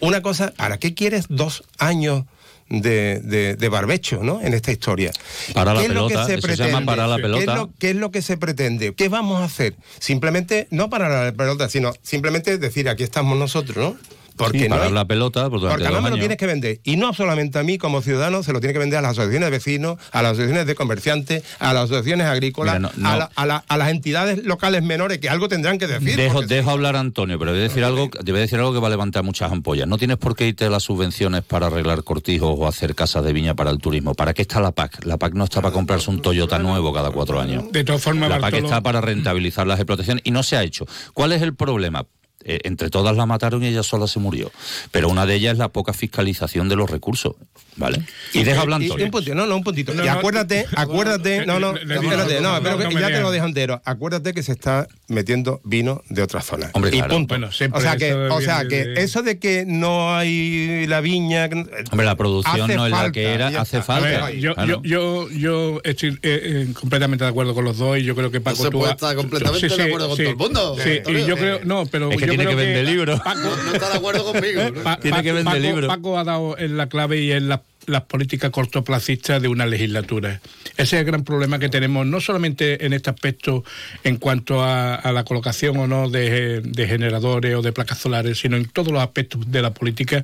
una cosa, ¿para qué quieres dos años? De, de- de barbecho, ¿no? En esta historia. Para la ¿Qué es lo que pelota, se llama para la ¿Qué es pelota. lo- ¿Qué es lo que se pretende? ¿Qué vamos a hacer? Simplemente, no para la pelota, sino simplemente decir, aquí estamos nosotros, ¿no? Porque Sí, no hay- la pelota pues, porque además me lo tienes que vender. Y no solamente a mí como ciudadano, se lo tiene que vender a las asociaciones de vecinos, a las asociaciones de comerciantes, a las asociaciones agrícolas, Mira, no- no- A, la- a la- a las entidades locales menores que algo tendrán que decir. Dejo, dejo hablar a Antonio, pero debe decir algo, debe decir algo que va a levantar muchas ampollas. No tienes por qué irte a las subvenciones para arreglar cortijos o hacer casas de viña para el turismo. ¿Para qué está la PAC? La PAC no está para comprarse un Toyota nuevo cada cuatro años. De todas formas, La PAC Bartolo- está para rentabilizar las explotaciones y no se ha hecho. ¿Cuál es el problema? Eh, entre todas la mataron y ella sola se murió. Pero una de ellas es la poca fiscalización de los recursos. ¿Vale? Y deja y Antonio. un puntito, no, no, un puntito. No, y no, acuérdate, acuérdate, no, no, espérate, no, no, pero no que ya te lo dejo entero. Acuérdate que se está metiendo vino de otras zonas. Hombre, y claro. punto. Bueno, siempre o sea que, o sea que de- eso de que no hay la viña. Hombre, la producción no es la que era, hace falta. ver, yo, Claro. yo, yo, yo estoy eh, eh, completamente de acuerdo con los dos y yo creo que Paco se tú puede ha- estar completamente de acuerdo con todo el mundo, Sí, y yo creo, no, pero Es que yo tiene creo que vender libros. Paco, No está de acuerdo conmigo. ¿no? Pa- Tiene que vender libros. Paco ha dado en la clave y en la- las políticas cortoplacistas de una legislatura. Ese es el gran problema que tenemos, no solamente en este aspecto en cuanto a, a la colocación o no de, generadores o de placas solares, sino en todos los aspectos de la política.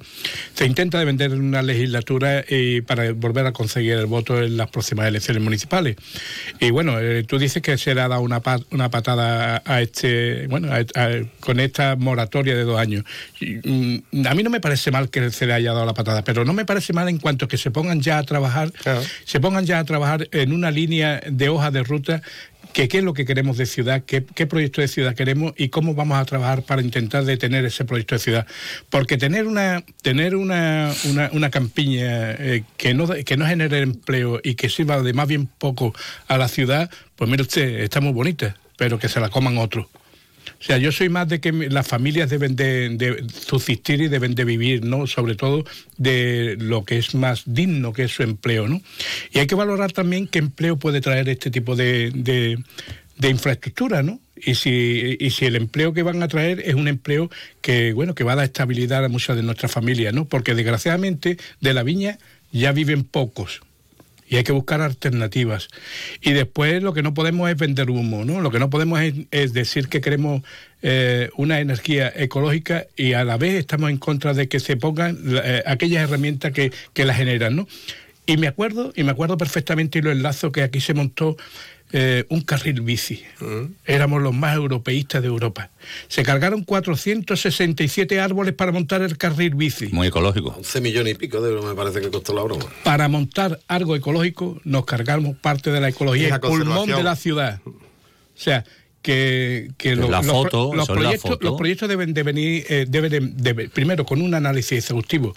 Se intenta de vender una legislatura y para volver a conseguir el voto en las próximas elecciones municipales. Y bueno, eh, tú dices que se le ha dado una, pa- una patada a este, bueno, a- con esta moratoria de dos años. Mm, a mí no me parece mal que se le haya dado la patada, pero no me parece mal en cuanto que se pongan ya a trabajar, Claro. se pongan ya a trabajar en una línea de hoja de ruta que qué es lo que queremos de ciudad, qué, qué proyecto de ciudad queremos y cómo vamos a trabajar para intentar detener ese proyecto de ciudad. Porque tener una, tener una, una, una campiña eh, que, no, que no genere empleo y que sirva de más bien poco a la ciudad, pues mire usted, está muy bonita, pero que se la coman otros. O sea, yo soy más de que las familias deben de, de subsistir y deben de vivir, ¿no? Sobre todo de lo que es más digno, que es su empleo, ¿no? Y hay que valorar también qué empleo puede traer este tipo de, de, de infraestructura, ¿no? Y si, y si el empleo que van a traer es un empleo que, bueno, que va a dar estabilidad a muchas de nuestras familias, ¿no? Porque desgraciadamente de la viña ya viven pocos. Y hay que buscar alternativas. Y después lo que no podemos es vender humo, ¿no? Lo que no podemos es, decir que queremos eh, una energía ecológica y a la vez estamos en contra de que se pongan eh, aquellas herramientas que, que la generan, ¿no? Y me acuerdo, y me acuerdo perfectamente y lo enlazo que aquí se montó eh, un carril bici. Mm. Éramos los más europeístas de Europa. Se cargaron 467 árboles para montar el carril bici. Muy ecológico. 11 millones y pico de euros me parece que costó la broma. Para montar algo ecológico nos cargamos parte de la ecología, el pulmón de la ciudad. O sea, que, los, proyectos, los proyectos deben de venir, eh, deben de, primero con un análisis exhaustivo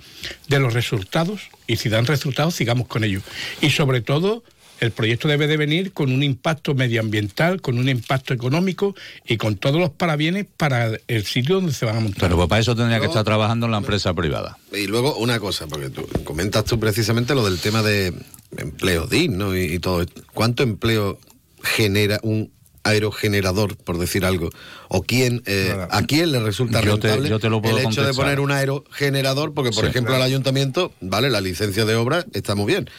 de los resultados y si dan resultados sigamos con ellos. Y sobre todo el proyecto debe de venir con un impacto medioambiental, con un impacto económico y con todos los parabienes para el sitio donde se van a montar. Pero pues para eso tendría que estar trabajando en la empresa privada. Y luego una cosa, porque tú comentas tú precisamente lo del tema de empleo digno y, todo. ¿Cuánto empleo genera un aerogenerador, por decir algo, o quién, eh, a quién le resulta rentable el hecho de poner un aerogenerador, porque por ejemplo al ayuntamiento, vale, la licencia de obra está muy bien,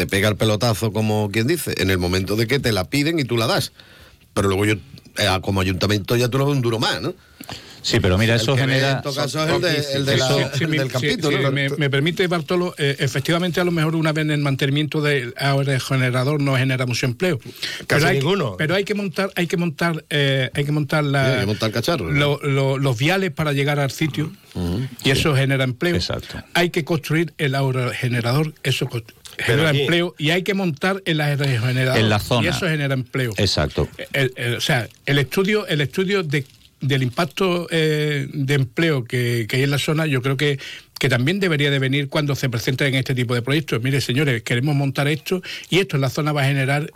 te pega el pelotazo, como quien dice, en el momento de que te la piden y tú la das. Pero luego yo, eh, como ayuntamiento, ya tú lo ves un duro más, ¿no? Sí, pero mira, eso genera. En todo caso es el, del capítulo. me, permite, Bartolo, eh, efectivamente, a lo mejor una vez en el mantenimiento del generador no genera mucho empleo. Casi pero hay, ninguno. Pero hay que montar, hay que montar, eh, hay que montar, la, montar cachorro, los viales para llegar al sitio y eso genera empleo. Exacto. Hay que construir el generador, eso genera empleo y hay que montar el aerogenerador en la zona. y eso genera empleo. Exacto. o sea, el estudio, el estudio de, del impacto eh, de empleo que, hay en la zona, yo creo que que también debería de venir cuando se presenten este tipo de proyectos. Mire, señores, queremos montar esto y esto en la zona va a generar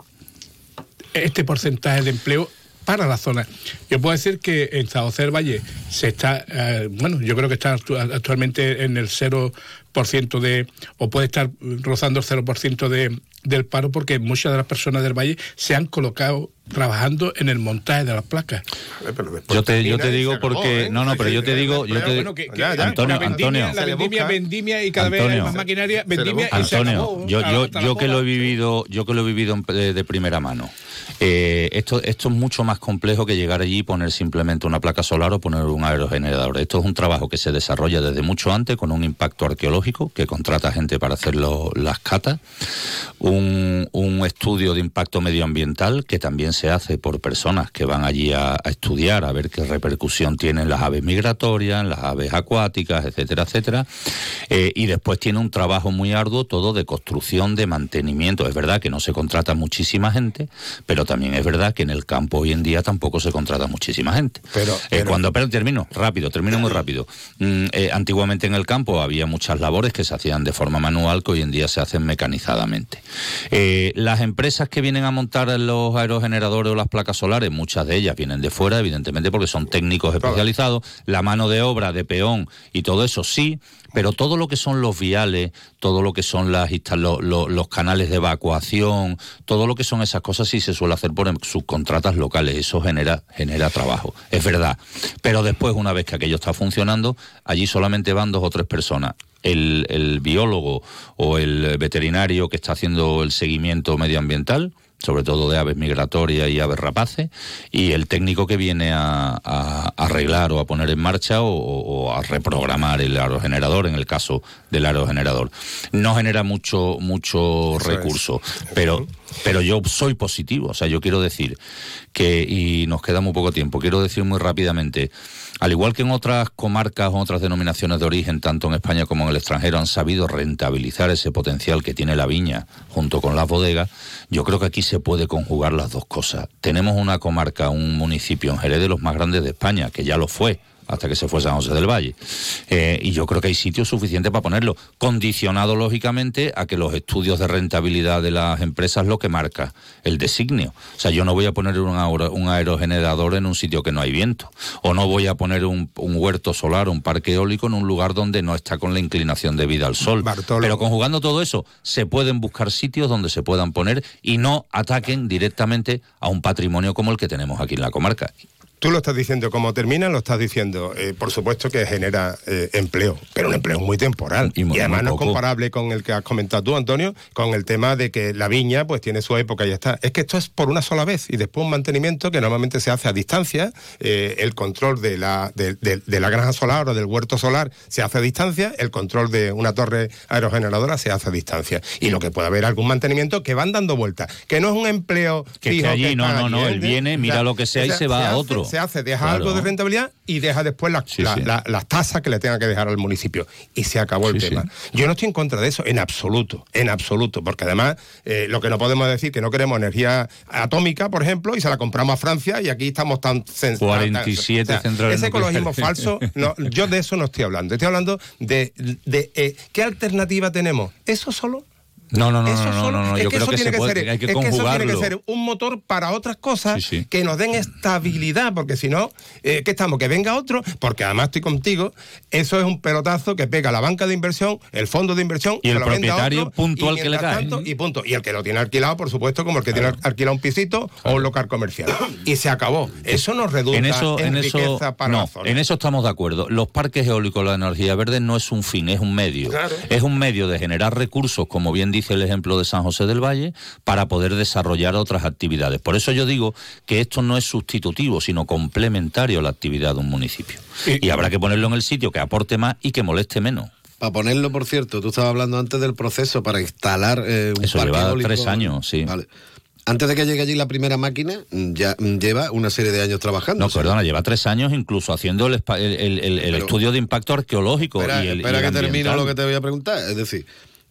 este porcentaje de empleo para la zona. Yo puedo decir que en Zaocer Valle se está, eh, bueno, yo creo que está actualmente en el 0% de, o puede estar rozando el 0% de, del paro porque muchas de las personas del valle se han colocado trabajando en el montaje de las placas. Yo te, yo te digo porque no no pero yo te digo yo te Antonio Antonio. la vendimia, vendimia y cada vez hay más maquinaria vendimia Antonio yo yo yo que lo he vivido yo que lo he vivido de primera mano. Eh, esto, esto es mucho más complejo que llegar allí y poner simplemente una placa solar o poner un aerogenerador. Esto es un trabajo que se desarrolla desde mucho antes con un impacto arqueológico que contrata gente para hacer las catas, un, un, estudio de impacto medioambiental que también se hace por personas que van allí a, estudiar, a ver qué repercusión tienen las aves migratorias, las aves acuáticas, etcétera, etcétera. Eh, y después tiene un trabajo muy arduo todo de construcción, de mantenimiento. Es verdad que no se contrata muchísima gente, pero también es verdad que en el campo hoy en día tampoco se contrata muchísima gente. Pero, eh, cuando pero termino rápido, termino muy rápido. Mm, eh, antiguamente en el campo había muchas labores que se hacían de forma manual que hoy en día se hacen mecanizadamente. Las empresas que vienen a montar los aerogeneradores o las placas solares, muchas de ellas vienen de fuera, evidentemente porque son técnicos especializados. La mano de obra de peón y todo eso sí, pero todo lo que son los viales, todo lo que son las los, los, canales de evacuación, todo lo que son esas cosas sí se suele hacer por em, subcontratas locales. Eso genera, genera trabajo, es verdad. Pero después, una vez que aquello está funcionando, allí solamente van dos o tres personas. El, el biólogo o el veterinario que está haciendo el seguimiento medioambiental, sobre todo de aves migratorias y aves rapaces, y el técnico que viene a, arreglar o a poner en marcha o, a reprogramar el aerogenerador, en el caso del aerogenerador. No genera mucho, mucho recurso, pero, pero yo soy positivo, o sea, yo quiero decir que, y nos queda muy poco tiempo, quiero decir muy rápidamente, al igual que en otras comarcas o otras denominaciones de origen, tanto en España como en el extranjero, han sabido rentabilizar ese potencial que tiene la viña junto con las bodegas, yo creo que aquí se puede conjugar las dos cosas. Tenemos una comarca, un municipio en Jerez de los más grandes de España, que ya lo fue, hasta que se fue San José del Valle. Eh, y yo creo que hay sitios suficientes para ponerlo, condicionado lógicamente a que los estudios de rentabilidad de las empresas lo que marca el designio. O sea, yo no voy a poner un, un aerogenerador en un sitio que no hay viento, o no voy a poner un, huerto solar, un parque eólico en un lugar donde no está con la inclinación de vida al sol. Pero conjugando todo eso, se pueden buscar sitios donde se puedan poner y no ataquen directamente a un patrimonio como el que tenemos aquí en la comarca Tú lo estás diciendo, como termina, lo estás diciendo. Eh, por supuesto que genera eh, empleo, pero un empleo muy temporal. Y, además no es comparable con el que has comentado tú, Antonio, con el tema de que la viña pues tiene su época y ya está. Es que esto es por una sola vez y después un mantenimiento que normalmente se hace a distancia. eh, el control de la, de, de- de la granja solar o del huerto solar se hace a distancia. El control de una torre aerogeneradora se hace a distancia. Y lo que puede haber algún mantenimiento que van dando vueltas. Que no es un empleo Que es que fijo allí, no, está no, no, allí, él viene, mira lo que sea y se va a hace- Se hace, deja Claro. algo de rentabilidad y deja después la- Sí, la- sí. la- las tasas que le tenga que dejar al municipio. Y se acabó el Sí, tema. Yo no estoy en contra de eso, en absoluto, en absoluto, porque además eh, lo que no podemos decir que no queremos energía atómica, por ejemplo, y se la compramos a Francia y aquí estamos tan... sen- 47 tan- centrales Ese ecologismo falso, no, yo de eso no estoy hablando. Estoy hablando de, de, eh, qué alternativa tenemos. ¿Eso solo? No, no, no, Eso no, yo creo que, tiene que ser- hay que es que eso tiene conjugarlo. que ser un motor para otras cosas Sí, sí. que nos den estabilidad, porque si no, eh, ¿qué estamos? Que venga otro, porque además estoy contigo, eso es un pelotazo que pega la banca de inversión, el fondo de inversión, Y el propietario otro, puntual y que le cae. tanto, y punto. Y el que lo tiene alquilado, por supuesto, como el que tiene alquilado un pisito o un local comercial. Y se acabó. Eso nos redunda en eso, en eso, riqueza para no, la zona. en eso estamos de acuerdo. Los parques eólicos, la energía verde no es un fin, es un medio. Claro. Es un medio de generar recursos, como bien dice el ejemplo de San José del Valle, para poder desarrollar otras actividades. Por eso yo digo que esto no es sustitutivo, sino complementario a la actividad de un municipio. Y, habrá que ponerlo en el sitio que aporte más y que moleste menos. Para ponerlo, por cierto, tú estabas hablando antes del proceso para instalar eh, un Eso lleva eólico. tres años, sí. Vale. Antes de que llegue allí la primera máquina, ya lleva una serie de años trabajando. No, perdona, lleva tres años incluso haciendo el, espa- el- el- el- el Pero- estudio de impacto arqueológico Espera, y el, espera y que termino lo que te voy a preguntar. Es decir,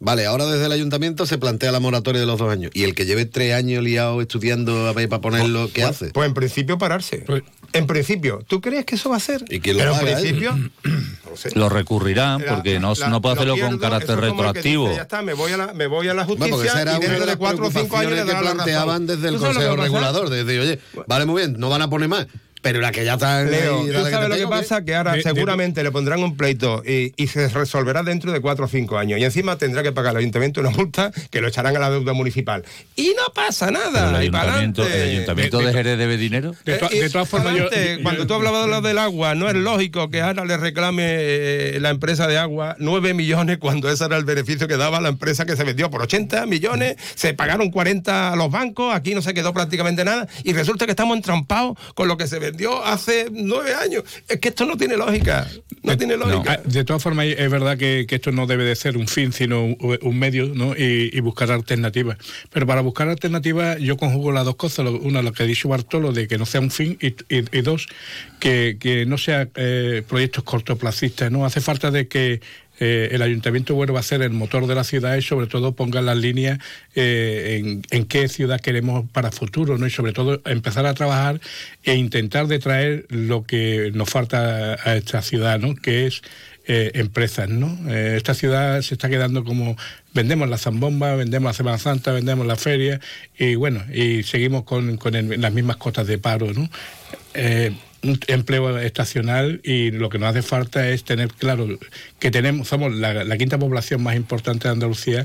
vale, ahora desde el ayuntamiento se plantea la moratoria de los dos años. Y el que lleve tres años liado estudiando a ver para ponerlo, ¿qué hace? Pues en principio pararse. En principio, ¿tú crees que eso va a ser? ¿Y quién lo Pero en eh? principio, no sé. Lo recurrirán La- porque no, la- no puede lo hacerlo pierdo, con carácter retroactivo. dice, ya está, me voy a la, me voy a la Bueno, porque justicia esa era y una de dentro de las cuatro o cinco años que planteaban desde el ¿Tú sabes lo Consejo? Regulador. De decir, oye, vale muy bien, no van a poner más. Pero la que ya está en Leo, ahí, ¿tú sabes lo que pasa? Que ahora De- de- seguramente le pondrán un pleito y, y se resolverá dentro de cuatro o cinco años. Y encima tendrá que pagar al ayuntamiento una multa que lo echarán a la deuda municipal. Y no pasa Pero nada. el ayuntamiento, el ayuntamiento de Jerez debe dinero. De, to- Eh, de todas formas, yo, adelante, yo- cuando tú hablabas de lo del agua, no es lógico que ahora le reclame eh, la empresa de agua 9 millones cuando ese era el beneficio que daba la empresa que se vendió por 80 millones, se pagaron 40 a los bancos, aquí no se quedó prácticamente nada y resulta que estamos entrampados con lo que se vendió hace 9 años. Es que esto no tiene lógica, no tiene lógica. Ah, De todas formas, es verdad que, que esto no debe de ser un fin, sino un, un medio, ¿no? Y, y buscar alternativas. Pero para buscar alternativas, yo conjugo las dos cosas. Una, lo que ha dicho Bartolo, de que no sea un fin, y, y- y dos, que, que no sea eh, proyectos cortoplacistas, ¿no? Hace falta de que eh, el ayuntamiento vuelva a ser el motor de la ciudad y sobre todo ponga las líneas eh, en, qué ciudad queremos para futuro, ¿no? Y sobre todo empezar a trabajar e intentar de traer lo que nos falta a esta ciudad, ¿no? Que es eh, empresas, ¿no? Esta ciudad se está quedando como vendemos la zambomba, vendemos la Semana Santa, vendemos la feria y bueno, y seguimos con, con las mismas cotas de paro, ¿no? Empleo estacional y lo que nos hace falta es tener claro que tenemos somos la, la quinta población más importante de Andalucía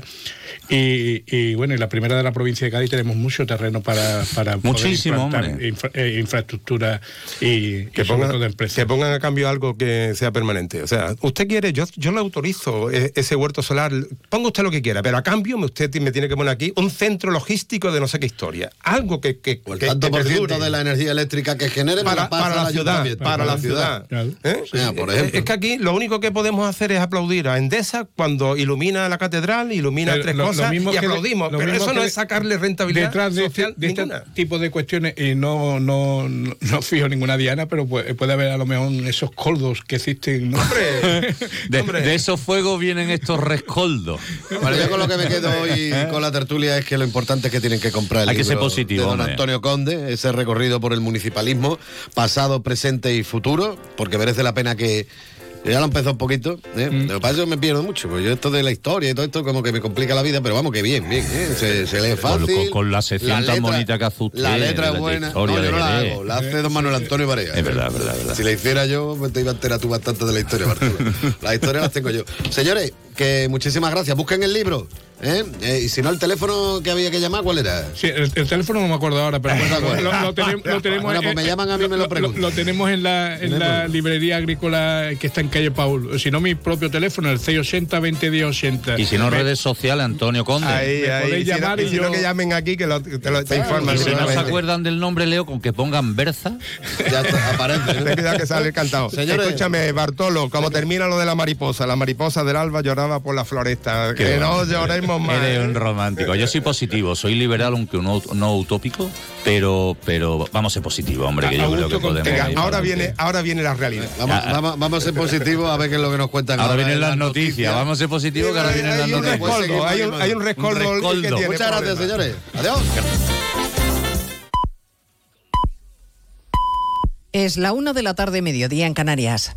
y, y, bueno y la primera de la provincia de Cádiz tenemos mucho terreno para para poder Muchísimo, hombre. infra- eh, infraestructura y, que y pongan, que pongan a cambio algo que sea permanente. O sea, usted quiere, yo, yo le autorizo e- ese huerto solar, ponga usted lo que quiera, pero a cambio me- usted me tiene que poner aquí un centro logístico de no sé qué historia. Algo que, que, que- tanto que por ciento de la energía eléctrica que genere para, para la ciudad, para la ciudad. ¿Eh? Por Eh, ejemplo. Es que aquí lo único que podemos hacer es aplaudir a Endesa cuando ilumina la catedral, ilumina Pero tres lo- lo cosas mismo y que- aplaudimos. pero eso no es sacarle rentabilidad detrás de, social este, de este tipo de cuestiones y no no no, no fijo ninguna diana pero puede, puede haber a lo mejor esos coldos que existen ¿no? Hombre, De, hombre. de esos fuegos vienen estos rescoldos. Bueno, yo con lo que me quedo hoy con la tertulia es que lo importante es que tienen que comprar el Hay que ser positivo, de don. Antonio Conde, ese recorrido por el municipalismo, pasado, presente y futuro, porque merece la pena que... yo Ya lo empezó un poquito, ¿eh? Mm. Lo que pasa es que me pierdo mucho, porque yo esto de la historia y todo esto como que me complica la vida, pero vamos, que bien, bien, ¿eh? se, se lee fácil. con- con la sección tan bonita que hace usted, La letra es buena. no, yo no la hago, la hace don Manuel Antonio Barea. Es verdad, verdad, verdad. Si la hiciera yo, pues te iba a enterar tú bastante de la historia, Bartolo. Las historias las tengo yo. Señores, que muchísimas gracias. Busquen el libro. ¿Eh? Eh, y si no, el teléfono que había que llamar, ¿cuál era? Sí, el, el teléfono no me acuerdo ahora, pero lo, lo- lo tenemos, lo tenemos Bueno, pues me eh, llaman a mí y me lo lo- preguntan. Lo, tenemos en la, en la librería agrícola que está en calle Paul. Si no, mi propio teléfono, el 680 201080 Y si no, redes sociales, Antonio Conde. Ahí, Me ahí. podéis Si no- llamar y y si no, que llamen aquí, que lo- te, lo, te informan. Y si no se acuerdan del nombre, Leo, con que pongan Berza. Ya está, aparece. Ten cuidado que sale cantado. Señores. Escúchame, Bartolo, como termina lo de la mariposa. La mariposa del alba lloraba por la floresta. Qué que bueno. no lloremos más. Eres ¿eh? un romántico. Yo soy positivo, soy liberal, aunque no, no utópico, pero, pero vamos a ser positivo, hombre, que yo creo que podemos. Ahora viene, ahora viene la realidad. Vamos, Ah, ah. vamos, vamos a ser positivos a ver qué es lo que nos cuentan Ahora ahora vienen en las noticias. Vamos a ser positivos, que ahora vienen las hay un noticias. rescoldo, hay un, hay un rescoldo. Un rescoldo. que tiene Muchas gracias, señores. Adiós. Es la una de la tarde, mediodía en Canarias.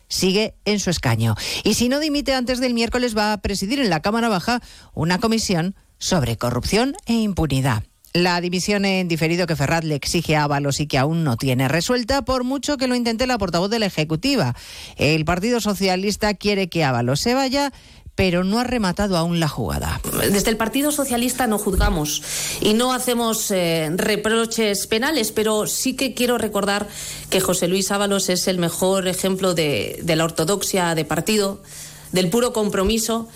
sigue en su escaño. Y si no dimite antes del miércoles, va a presidir en la Cámara Baja una comisión sobre corrupción e impunidad. La dimisión en diferido que Ferraz le exige a Ábalos y que aún no tiene resuelta, por mucho que lo intente la portavoz de la Ejecutiva. El Partido Socialista quiere que Ábalos se vaya, pero no ha rematado aún la jugada. Desde el Partido Socialista no juzgamos y no hacemos eh, reproches penales, pero sí que quiero recordar que José Luis Ábalos es el mejor ejemplo de, la ortodoxia de partido, del puro compromiso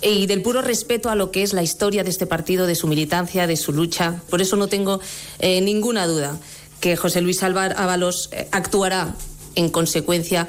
y del puro respeto a lo que es la historia de este partido, de su militancia, de su lucha. Por eso no tengo eh, ninguna duda que José Luis Ábalos eh, actuará en consecuencia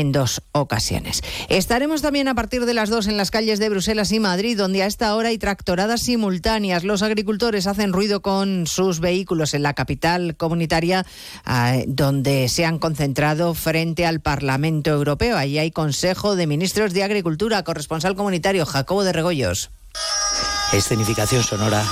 en dos ocasiones. Estaremos también a partir de las dos en las calles de Bruselas y Madrid, donde a esta hora hay tractoradas simultáneas. Los agricultores hacen ruido con sus vehículos en la capital comunitaria, ah, donde se han concentrado frente al Parlamento Europeo. Allí hay Consejo de Ministros de Agricultura, corresponsal comunitario Jacobo de Regoyos. Escenificación sonora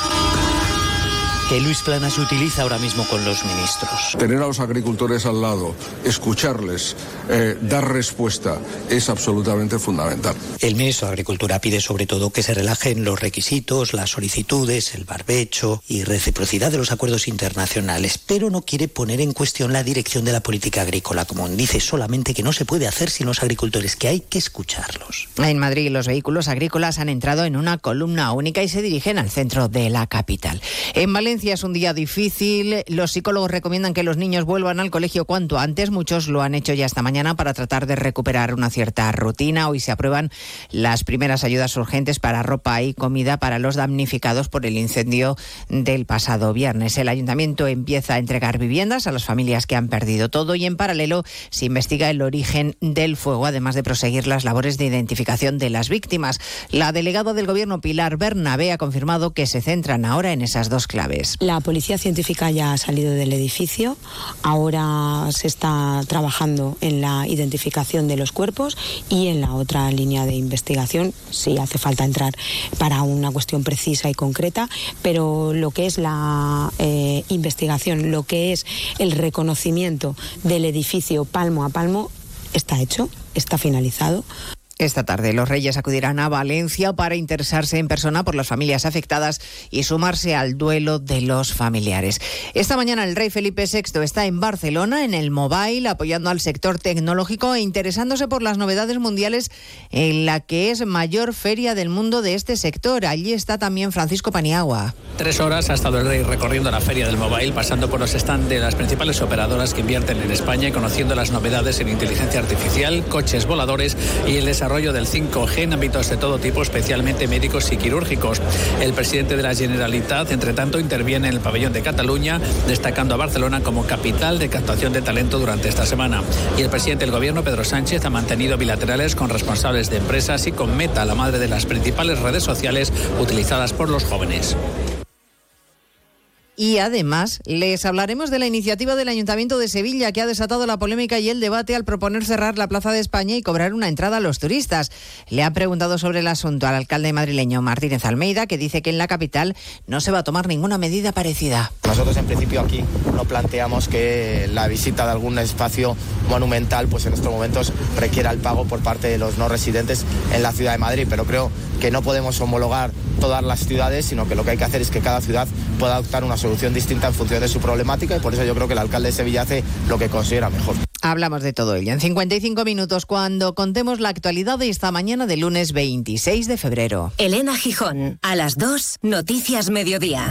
que Luis Planas utiliza ahora mismo con los ministros. Tener a los agricultores al lado, escucharles, eh, dar respuesta, es absolutamente fundamental. El ministro de Agricultura pide sobre todo que se relajen los requisitos, las solicitudes, el barbecho y reciprocidad de los acuerdos internacionales, pero no quiere poner en cuestión la dirección de la política agrícola común. Dice solamente que no se puede hacer sin los agricultores, que hay que escucharlos. En Madrid, los vehículos agrícolas han entrado en una columna única y se dirigen al centro de la capital. En Valencia es un día difícil. Los psicólogos recomiendan que los niños vuelvan al colegio cuanto antes. Muchos lo han hecho ya esta mañana para tratar de recuperar una cierta rutina. Hoy se aprueban las primeras ayudas urgentes para ropa y comida para los damnificados por el incendio del pasado viernes. El ayuntamiento empieza a entregar viviendas a las familias que han perdido todo y en paralelo se investiga el origen del fuego, además de proseguir las labores de identificación de las víctimas. La delegada del Gobierno, Pilar Bernabé, ha confirmado que se centran ahora en esas dos claves. La policía científica ya ha salido del edificio. Ahora se está trabajando en la identificación de los cuerpos y en la otra línea de investigación, si hace falta entrar para una cuestión precisa y concreta, pero lo que es la eh, investigación, lo que es el reconocimiento del edificio palmo a palmo, está hecho, está finalizado. Esta tarde los reyes acudirán a Valencia para interesarse en persona por las familias afectadas y sumarse al duelo de los familiares. Esta mañana el rey Felipe VI está en Barcelona, en el Mobile, apoyando al sector tecnológico e interesándose por las novedades mundiales en la que es mayor feria del mundo de este sector. Allí está también Francisco Paniagua. Tres horas ha estado el rey recorriendo la feria del Mobile, pasando por los stands de las principales operadoras que invierten en España y conociendo las novedades en inteligencia artificial, coches voladores y el desarrollo del 5G en ámbitos de todo tipo, especialmente médicos y quirúrgicos. El presidente de la Generalitat, entre tanto, interviene en el pabellón de Cataluña, destacando a Barcelona como capital de captación de talento durante esta semana. Y el presidente del gobierno, Pedro Sánchez, ha mantenido bilaterales con responsables de empresas y con Meta, la madre de las principales redes sociales utilizadas por los jóvenes. Y además les hablaremos de la iniciativa del Ayuntamiento de Sevilla que ha desatado la polémica y el debate al proponer cerrar la Plaza de España y cobrar una entrada a los turistas. Le ha preguntado sobre el asunto al alcalde madrileño Martínez Almeida, que dice que en la capital no se va a tomar ninguna medida parecida. Nosotros en principio aquí no planteamos que la visita de algún espacio monumental pues en estos momentos requiera el pago por parte de los no residentes en la ciudad de Madrid, pero creo que no podemos homologar todas las ciudades, sino que lo que hay que hacer es que cada ciudad pueda adoptar una solución distinta en función de su problemática y por eso yo creo que el alcalde de Sevilla hace lo que considera mejor. Hablamos de todo ello en 55 minutos cuando contemos la actualidad de esta mañana de lunes 26 de febrero. Elena Gijón, a las 2, Noticias Mediodía.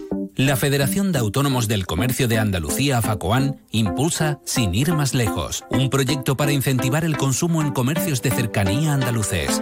La Federación de Autónomos del Comercio de Andalucía, FACOAN, impulsa Sin ir más lejos, un proyecto para incentivar el consumo en comercios de cercanía andaluces.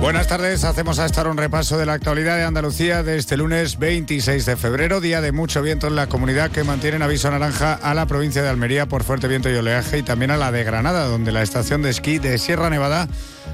Buenas tardes, hacemos a estar un repaso de la actualidad de Andalucía de este lunes 26 de febrero, día de mucho viento en la comunidad que mantienen aviso naranja a la provincia de Almería por fuerte viento y oleaje y también a la de Granada, donde la estación de esquí de Sierra Nevada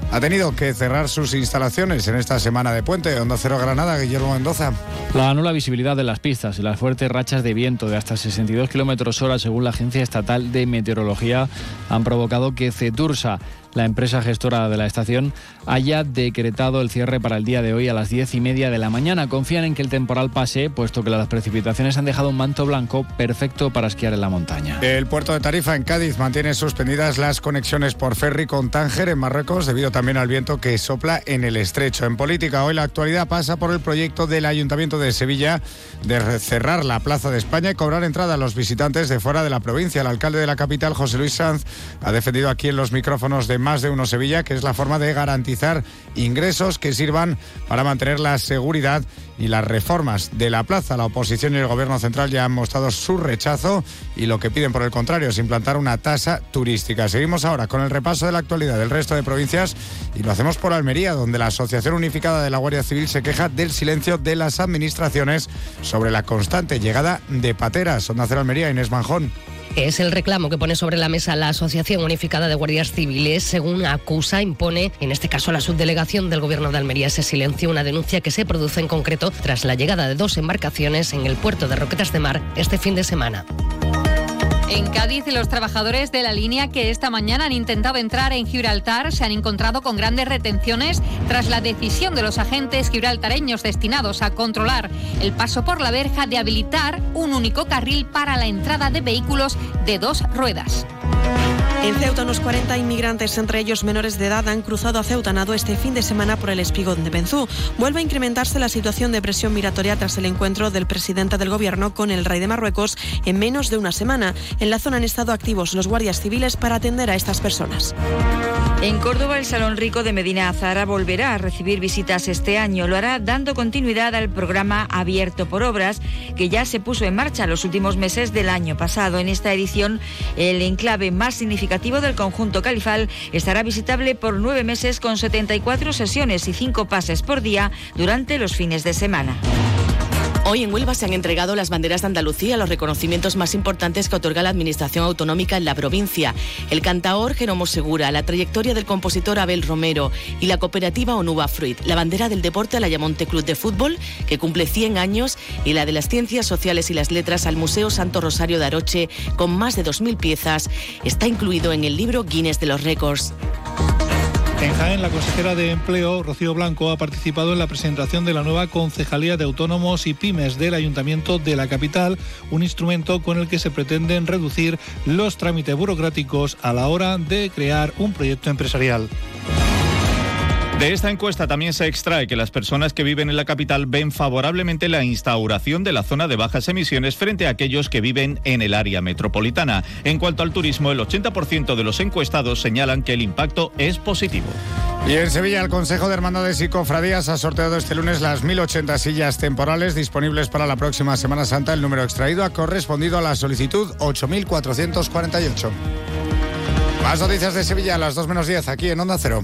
ha tenido que cerrar sus instalaciones en esta semana de puente. Onda Cero Granada, Guillermo Mendoza. La nula visibilidad de las pistas y las fuertes rachas de viento de hasta 62 kilómetros hora, según la Agencia Estatal de Meteorología, han provocado que Cetursa la empresa gestora de la estación haya decretado el cierre para el día de hoy a las diez y media de la mañana. Confían en que el temporal pase, puesto que las precipitaciones han dejado un manto blanco perfecto para esquiar en la montaña. El puerto de Tarifa en Cádiz mantiene suspendidas las conexiones por ferry con Tánger en Marruecos debido también al viento que sopla en el estrecho. En política hoy la actualidad pasa por el proyecto del Ayuntamiento de Sevilla de cerrar la Plaza de España y cobrar entrada a los visitantes de fuera de la provincia. El alcalde de la capital, José Luis Sanz, ha defendido aquí en los micrófonos de más de uno Sevilla, que es la forma de garantizar ingresos que sirvan para mantener la seguridad y las reformas de la plaza. La oposición y el gobierno central ya han mostrado su rechazo y lo que piden por el contrario es implantar una tasa turística. Seguimos ahora con el repaso de la actualidad del resto de provincias y lo hacemos por Almería, donde la Asociación Unificada de la Guardia Civil se queja del silencio de las administraciones sobre la constante llegada de pateras. Onda Cero Almería, Inés Manjón. Es el reclamo que pone sobre la mesa la Asociación Unificada de Guardias Civiles. Según acusa, impone, en este caso la subdelegación del Gobierno de Almería, ese silencio, una denuncia que se produce en concreto tras la llegada de dos embarcaciones en el puerto de Roquetas de Mar este fin de semana. En Cádiz, los trabajadores de la línea que esta mañana han intentado entrar en Gibraltar se han encontrado con grandes retenciones tras la decisión de los agentes gibraltareños destinados a controlar el paso por la verja de habilitar un único carril para la entrada de vehículos de dos ruedas. En Ceuta, unos 40 inmigrantes, entre ellos menores de edad, han cruzado a Ceuta Nado este fin de semana por el espigón de Benzú. Vuelve a incrementarse la situación de presión migratoria tras el encuentro del presidente del gobierno con el rey de Marruecos en menos de una semana. En la zona han estado activos los guardias civiles para atender a estas personas. En Córdoba, el Salón Rico de Medina Azara volverá a recibir visitas este año. Lo hará dando continuidad al programa Abierto por Obras, que ya se puso en marcha los últimos meses del año pasado. En esta edición, el enclave más significativo del conjunto califal estará visitable por nueve meses con 74 sesiones y cinco pases por día durante los fines de semana. Hoy en Huelva se han entregado las banderas de Andalucía, los reconocimientos más importantes que otorga la Administración Autonómica en la provincia. El cantaor Jeromo Segura, la trayectoria del compositor Abel Romero y la cooperativa Onuba Fruit. La bandera del deporte al Ayamonte Club de Fútbol, que cumple 100 años, y la de las ciencias sociales y las letras al Museo Santo Rosario de Aroche, con más de 2.000 piezas, está incluido en el libro Guinness de los Récords. En Jaén, la consejera de Empleo, Rocío Blanco, ha participado en la presentación de la nueva Concejalía de Autónomos y Pymes del Ayuntamiento de la capital, un instrumento con el que se pretenden reducir los trámites burocráticos a la hora de crear un proyecto empresarial. De esta encuesta también se extrae que las personas que viven en la capital ven favorablemente la instauración de la zona de bajas emisiones frente a aquellos que viven en el área metropolitana. En cuanto al turismo, el 80% de los encuestados señalan que el impacto es positivo. Y en Sevilla, el Consejo de Hermandades y Cofradías ha sorteado este lunes las 1.080 sillas temporales disponibles para la próxima Semana Santa. El número extraído ha correspondido a la solicitud 8.448. Más noticias de Sevilla a las 2 menos 10 aquí en Onda Cero.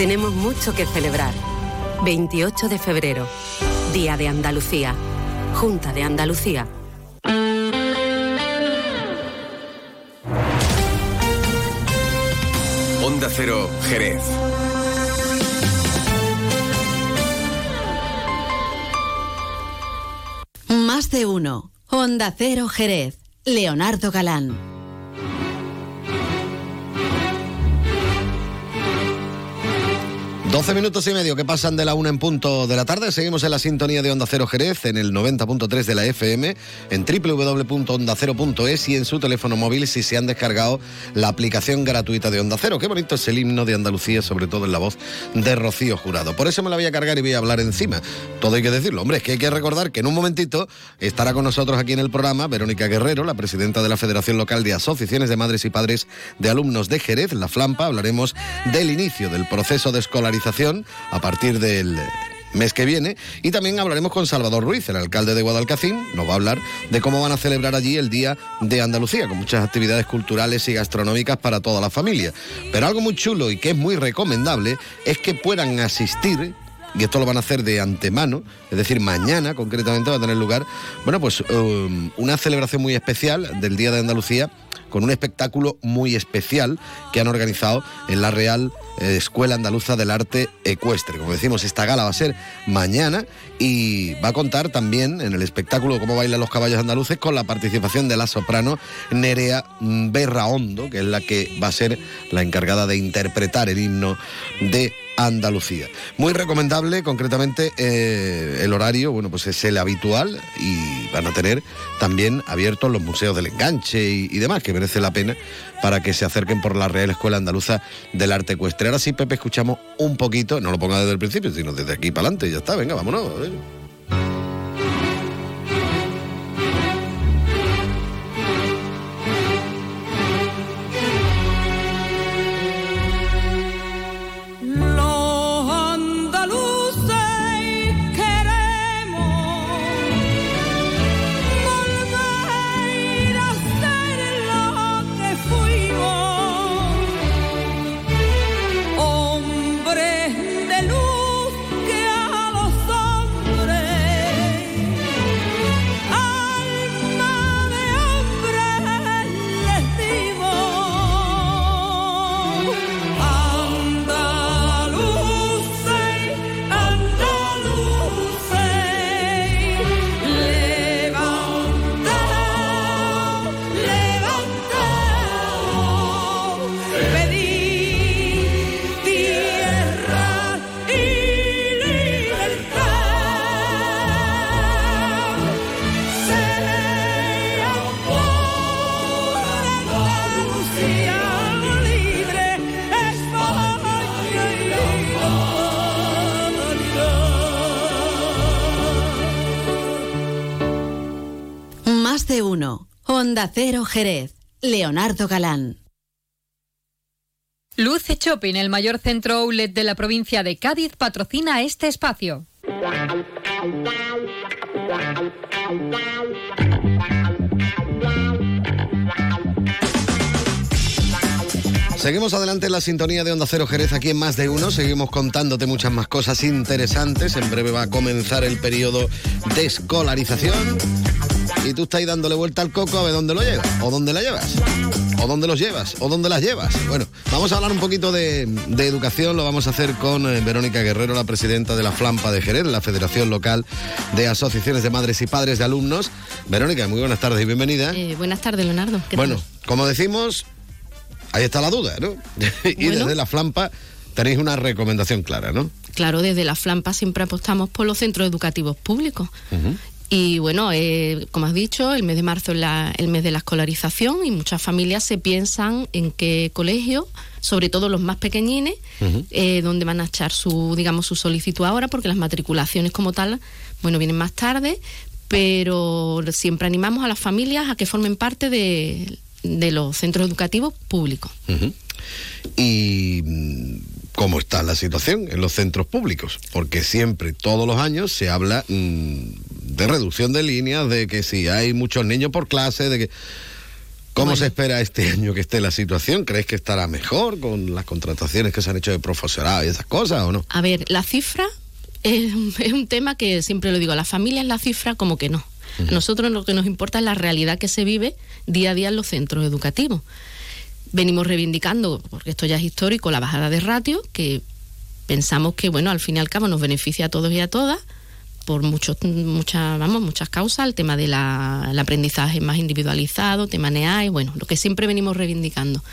Tenemos mucho que celebrar. 28 de febrero, Día de Andalucía, Junta de Andalucía. Onda Cero, Jerez. Más de uno. Onda Cero Jerez. Leonardo Galán. 12 minutos y medio que pasan de la una en punto de la tarde. Seguimos en la sintonía de Onda Cero Jerez en el 90.3 de la FM, en www.ondacero.es y en su teléfono móvil si se han descargado la aplicación gratuita de Onda Cero. Qué bonito es el himno de Andalucía, sobre todo en la voz de Rocío Jurado. Por eso me la voy a cargar y voy a hablar encima. Todo hay que decirlo. Hombre, es que hay que recordar que en un momentito estará con nosotros aquí en el programa Verónica Guerrero, la presidenta de la Federación Local de Asociaciones de Madres y Padres de Alumnos de Jerez, la Flampa. Hablaremos del inicio del proceso de escolarización a partir del mes que viene y también hablaremos con Salvador Ruiz, el alcalde de Guadalcacín, nos va a hablar de cómo van a celebrar allí el Día de Andalucía, con muchas actividades culturales y gastronómicas para toda la familia. Pero algo muy chulo y que es muy recomendable es que puedan asistir y esto lo van a hacer de antemano, es decir, mañana concretamente va a tener lugar, bueno, pues um, una celebración muy especial del Día de Andalucía con un espectáculo muy especial que han organizado en la Real Escuela Andaluza del Arte Ecuestre. Como decimos, esta gala va a ser mañana y va a contar también en el espectáculo Cómo bailan los caballos andaluces con la participación de la soprano Nerea Berraondo, que es la que va a ser la encargada de interpretar el himno de Andalucía. Muy recomendable, concretamente eh, el horario, bueno, pues es el habitual y van a tener también abiertos los museos del enganche y demás, que merece la pena para que se acerquen por la Real Escuela Andaluza del Arte Ecuestre. Ahora sí, Pepe, escuchamos un poquito, no lo ponga desde el principio, sino desde aquí para adelante, ya está, venga, vámonos. Onda Cero Jerez. Leonardo Galán. Luce Shopping, el mayor centro outlet de la provincia de Cádiz, patrocina este espacio. Seguimos adelante en la sintonía de Onda Cero Jerez aquí en Más de Uno. Seguimos contándote muchas más cosas interesantes. En breve va a comenzar el periodo de escolarización. Y tú estás ahí dándole vuelta al coco a ver dónde lo llevas, o dónde la llevas, o dónde los llevas, o dónde las llevas. Bueno, vamos a hablar un poquito de, de educación. Lo vamos a hacer con eh, Verónica Guerrero, la presidenta de la Flampa de Jerez, la Federación Local de Asociaciones de Madres y Padres de Alumnos. Verónica, muy buenas tardes y bienvenida. Eh, buenas tardes, Leonardo. ¿Qué Bueno, tal? como decimos, ahí está la duda, ¿no? y Bueno. desde la Flampa tenéis una recomendación clara, ¿no? Claro, desde la Flampa siempre apostamos por los centros educativos públicos. Y bueno, eh, como has dicho, el mes de marzo es la- el mes de la escolarización y muchas familias se piensan en qué colegio, sobre todo los más pequeñines, eh, donde van a echar su, digamos, su solicitud ahora, porque las matriculaciones como tal, bueno, vienen más tarde, pero siempre animamos a las familias a que formen parte de, de los centros educativos públicos. Y cómo está la situación en los centros públicos, porque siempre, todos los años, se habla mm, de reducción de líneas, de que si hay muchos niños por clase, de que... ¿Cómo se espera este año que esté la situación? ¿Crees que estará mejor con las contrataciones que se han hecho de profesorado y esas cosas o no? A ver, la cifra es, un- es un tema que siempre lo digo, a las familias la cifra como que no. A nosotros lo que nos importa es la realidad que se vive día a día en los centros educativos. Venimos reivindicando, porque esto ya es histórico, la bajada de ratio, que pensamos que, bueno, al fin y al cabo nos beneficia a todos y a todas, por muchos, muchas, vamos, muchas causas, el tema del aprendizaje más individualizado, tema NEAE, bueno, lo que siempre venimos reivindicando.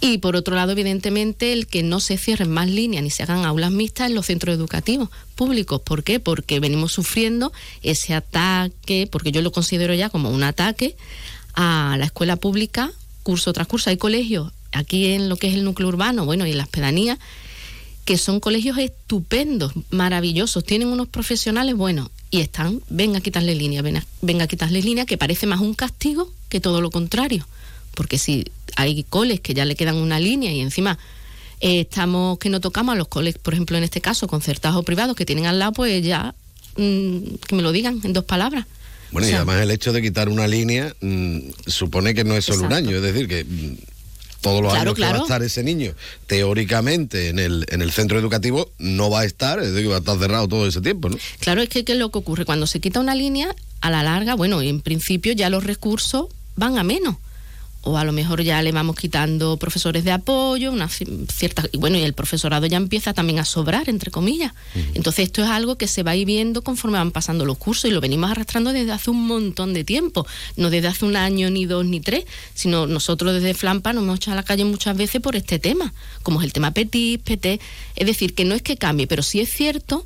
Y por otro lado, evidentemente, el que no se cierren más líneas ni se hagan aulas mixtas en los centros educativos públicos. ¿Por qué? Porque venimos sufriendo ese ataque, porque yo lo considero ya como un ataque a la escuela pública, curso tras curso. Hay colegios aquí en lo que es el núcleo urbano, bueno, y en las pedanías, que son colegios estupendos, maravillosos, tienen unos profesionales buenos y están, venga quitarle línea, venga a quitarle línea, que parece más un castigo que todo lo contrario. Porque si hay coles que ya le quedan una línea y encima eh, estamos que no tocamos a los coles, por ejemplo, en este caso, concertados o privados que tienen al lado, pues ya mm, que me lo digan en dos palabras. Bueno, O y además el hecho de quitar una línea mm, supone que no es solo un año, es decir, que mm, todos los Claro, años que va a estar ese niño, teóricamente en el, en el centro educativo, no va a estar, es decir, va a estar cerrado todo ese tiempo, ¿no? Claro, es que ¿qué es lo que ocurre? Cuando se quita una línea, a la larga, bueno, en principio ya los recursos van a menos. O a lo mejor ya le vamos quitando profesores de apoyo, una ci- cierta. Y bueno, y el profesorado ya empieza también a sobrar, entre comillas. Entonces, esto es algo que se va a ir viendo conforme van pasando los cursos y lo venimos arrastrando desde hace un montón de tiempo. No desde hace un año, ni dos, ni tres, sino nosotros desde Flampa nos hemos echado a la calle muchas veces por este tema, como es el tema PETI, PT. Es decir, que no es que cambie, pero sí es cierto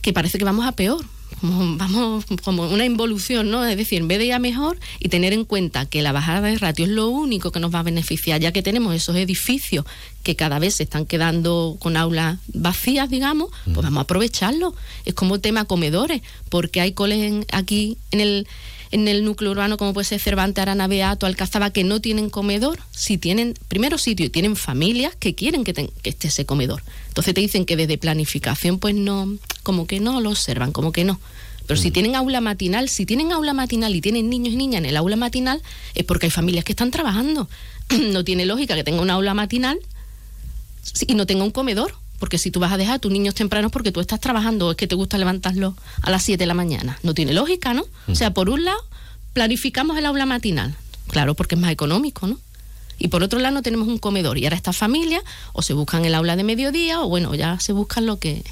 que parece que vamos a peor. Como, vamos como una involución, ¿no? Es decir, en vez de ir a mejor y tener en cuenta que la bajada de ratio es lo único que nos va a beneficiar, ya que tenemos esos edificios que cada vez se están quedando con aulas vacías, digamos, pues vamos a aprovecharlo. Es como tema comedores, porque hay coles en- aquí en el en el núcleo urbano como puede ser Cervantes, Arana, Beato, Alcazaba, que no tienen comedor, si tienen, primero sitio, y tienen familias que quieren que, ten- que esté ese comedor. Entonces te dicen que desde planificación pues no, como que no lo observan, como que no. Pero si tienen aula matinal, si tienen aula matinal y tienen niños y niñas en el aula matinal, es porque hay familias que están trabajando. no tiene lógica que tenga un aula matinal y no tenga un comedor. Porque si tú vas a dejar a tus niños tempranos porque tú estás trabajando o es que te gusta levantarlos a las 7 de la mañana. No tiene lógica, ¿no? O sea, por un lado, planificamos el aula matinal. Claro, porque es más económico, ¿no? Y por otro lado, no tenemos un comedor. Y ahora estas familias o se buscan el aula de mediodía o, bueno, ya se buscan lo que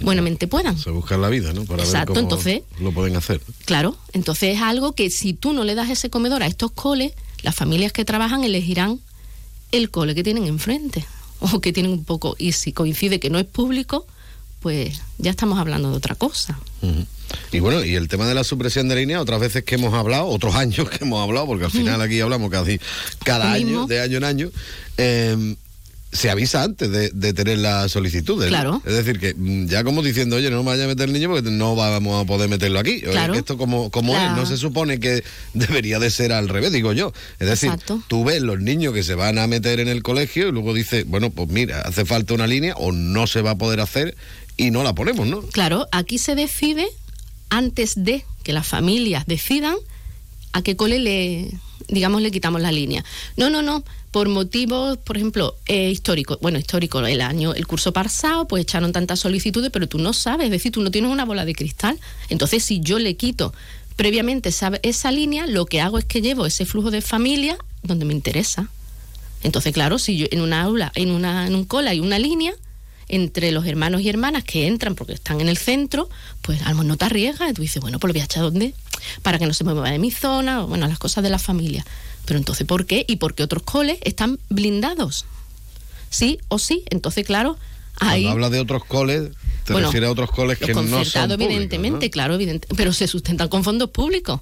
buenamente puedan. Se buscan la vida, ¿no? Para Exacto, ver cómo entonces- lo pueden hacer. Claro, entonces es algo que si tú no le das ese comedor a estos coles, las familias que trabajan elegirán el cole que tienen enfrente o que tienen un poco y si coincide que no es público, pues ya estamos hablando de otra cosa. Y bueno, y el tema de la supresión de línea, otras veces que hemos hablado, otros años que hemos hablado, porque al final aquí hablamos casi cada año, de año en año, eh, se avisa antes de, de tener las solicitudes. ¿no? Claro. Es decir, que mm, ya como diciendo, oye, no me vaya a meter el niño porque no vamos a poder meterlo aquí. Claro. Esto como, como La- es, no se supone que debería de ser al revés, digo yo. Es decir, Exacto. tú ves los niños que se van a meter en el colegio y luego dices, bueno, pues mira, hace falta una línea o no se va a poder hacer y no la ponemos, ¿no? Claro, aquí se decide antes de que las familias decidan a qué cole le, digamos, le quitamos la línea. No, no, no, por motivos, por ejemplo, eh, históricos. Bueno, histórico, el año, el curso pasado, pues echaron tantas solicitudes, pero tú no sabes, es decir, tú no tienes una bola de cristal. Entonces, si yo le quito previamente esa, esa línea, lo que hago es que llevo ese flujo de familia donde me interesa. Entonces, claro, si yo en una aula, en, una, en un cole hay una línea entre los hermanos y hermanas que entran porque están en el centro, pues a lo mejor no te arriesgas y tú dices, bueno, pues lo voy a echar dónde, para que no se mueva de mi zona, o, bueno, las cosas de la familia. Pero entonces, ¿por qué? Y porque otros coles están blindados. Sí o sí. Entonces, claro, ahí... Cuando habla de otros coles, te Bueno, refieres a otros coles que no son públicos, evidentemente, ¿no? claro, evidente, pero se sustentan con fondos públicos.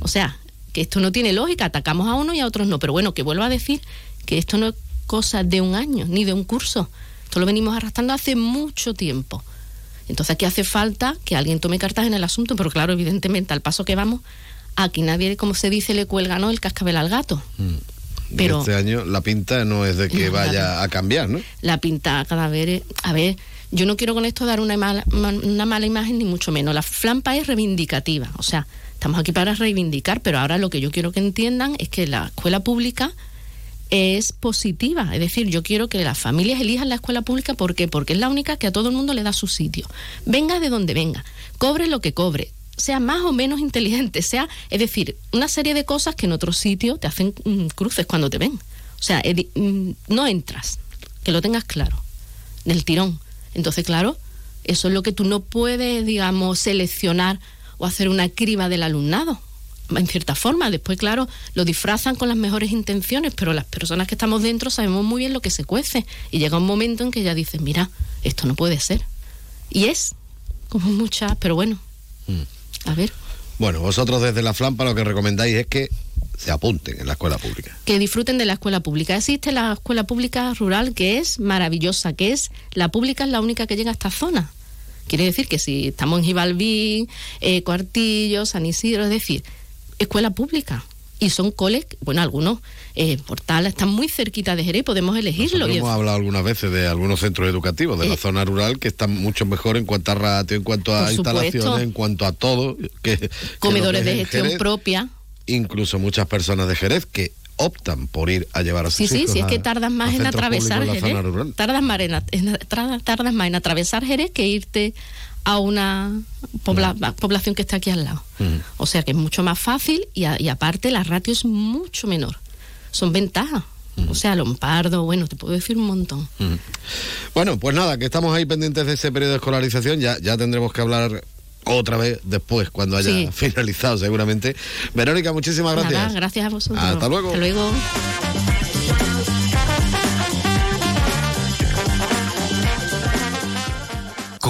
O sea, que esto no tiene lógica, atacamos a uno y a otros no. Pero bueno, que vuelvo a decir que esto no es cosa de un año, ni de un curso. Esto lo venimos arrastrando hace mucho tiempo. Entonces aquí hace falta que alguien tome cartas en el asunto, pero claro, evidentemente, al paso que vamos, aquí nadie, como se dice, le cuelga ¿no? el cascabel al gato. Y Pero- este año la pinta no es de que No, vaya claro. a cambiar, ¿no? la pinta cada vez. A ver, yo no quiero con esto dar una mala, una mala imagen, ni mucho menos. La flampa es reivindicativa, o sea, estamos aquí para reivindicar, pero ahora lo que yo quiero que entiendan es que la escuela pública es positiva, es decir, yo quiero que las familias elijan la escuela pública. Porque es la única que a todo el mundo le da su sitio. Venga de donde venga, cobre lo que cobre, sea más o menos inteligente, sea, es decir, una serie de cosas que en otros sitios te hacen mm, cruces cuando te ven. O sea, mm, no entras, que lo tengas claro, del tirón. Entonces, claro, eso es lo que tú no puedes, digamos, seleccionar o hacer una criba del alumnado, en cierta forma. Después, claro, lo disfrazan con las mejores intenciones, pero las personas que estamos dentro sabemos muy bien lo que se cuece. Y llega un momento en que ya dices, mira, esto no puede ser. Y es, como muchas, pero bueno, a ver, Bueno, vosotros desde la Flampa lo que recomendáis es que se apunten en la escuela pública. que disfruten de la escuela pública. Existe la escuela pública rural que es maravillosa, que es, la pública es la única que llega a esta zona. Quiere decir que si estamos en Gibalbí, eh, Cuartillo, San Isidro, es decir, escuela pública. Y son coles, bueno, algunos, eh, Portal, están muy cerquita de Jerez, podemos elegirlo. Nosotros hemos hablado algunas veces de algunos centros educativos de la Eh, zona rural que están mucho mejor en cuanto a ratio, en cuanto a supuesto. instalaciones, en cuanto a todo. Que, comedores que de gestión Jerez. propia. Incluso muchas personas de Jerez que optan por ir a llevar a sus Sí, sí, hijos sí, es que tardas más en atravesar Jerez. Tardas más en- tardas- tardas más en atravesar Jerez que irte a una pobla- población que está aquí al lado. O sea que es mucho más fácil y, a- y aparte la ratio es mucho menor. Son ventajas. O sea, Lompardo, bueno, te puedo decir un montón. Mm. Bueno, pues nada, que estamos ahí pendientes de ese periodo de escolarización. Ya, ya tendremos que hablar otra vez después, cuando haya Sí. finalizado seguramente. Verónica, muchísimas gracias. Nada, gracias a vosotros. Hasta luego. Hasta luego.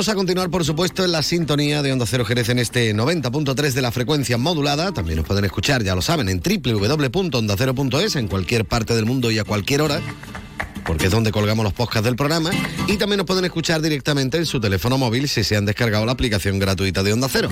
Vamos a continuar, por supuesto, en la sintonía de Onda Cero Jerez en este 90.3 de la frecuencia modulada. También nos pueden escuchar, ya lo saben, en www.ondacero.es en cualquier parte del mundo y a cualquier hora, porque es donde colgamos los podcasts del programa. Y también nos pueden escuchar directamente en su teléfono móvil si se han descargado la aplicación gratuita de Onda Cero.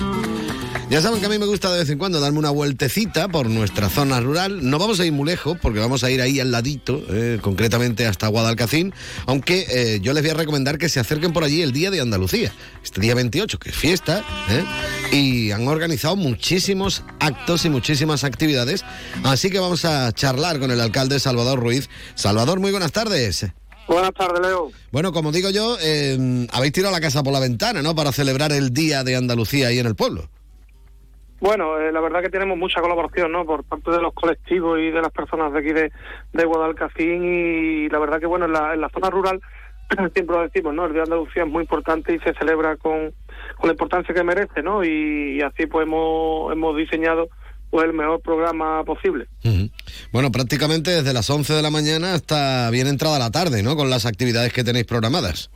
Ya saben que a mí me gusta de vez en cuando darme una vueltecita por nuestra zona rural. No vamos a ir muy lejos porque vamos a ir ahí al ladito, eh, concretamente hasta Guadalcacín, aunque eh, yo les voy a recomendar que se acerquen por allí el día de Andalucía, este día 28, que es fiesta, ¿eh? y han organizado muchísimos actos y muchísimas actividades. Así que vamos a charlar con el alcalde Salvador Ruiz. Salvador, muy buenas tardes. Buenas tardes, Leo. Bueno, como digo yo, eh, habéis tirado la casa por la ventana, ¿no? Para celebrar el Día de Andalucía ahí en el pueblo. Bueno, eh, la verdad que tenemos mucha colaboración, ¿no? Por parte de los colectivos y de las personas de aquí de, de Guadalcacín y la verdad que, bueno, en la, en la zona rural siempre lo decimos, ¿no? El Día de Andalucía es muy importante y se celebra con, con la importancia que merece, ¿no? Y, y así pues hemos, hemos diseñado pues el mejor programa posible. Bueno, prácticamente desde las 11 de la mañana hasta bien entrada la tarde, ¿no? Con las actividades que tenéis programadas.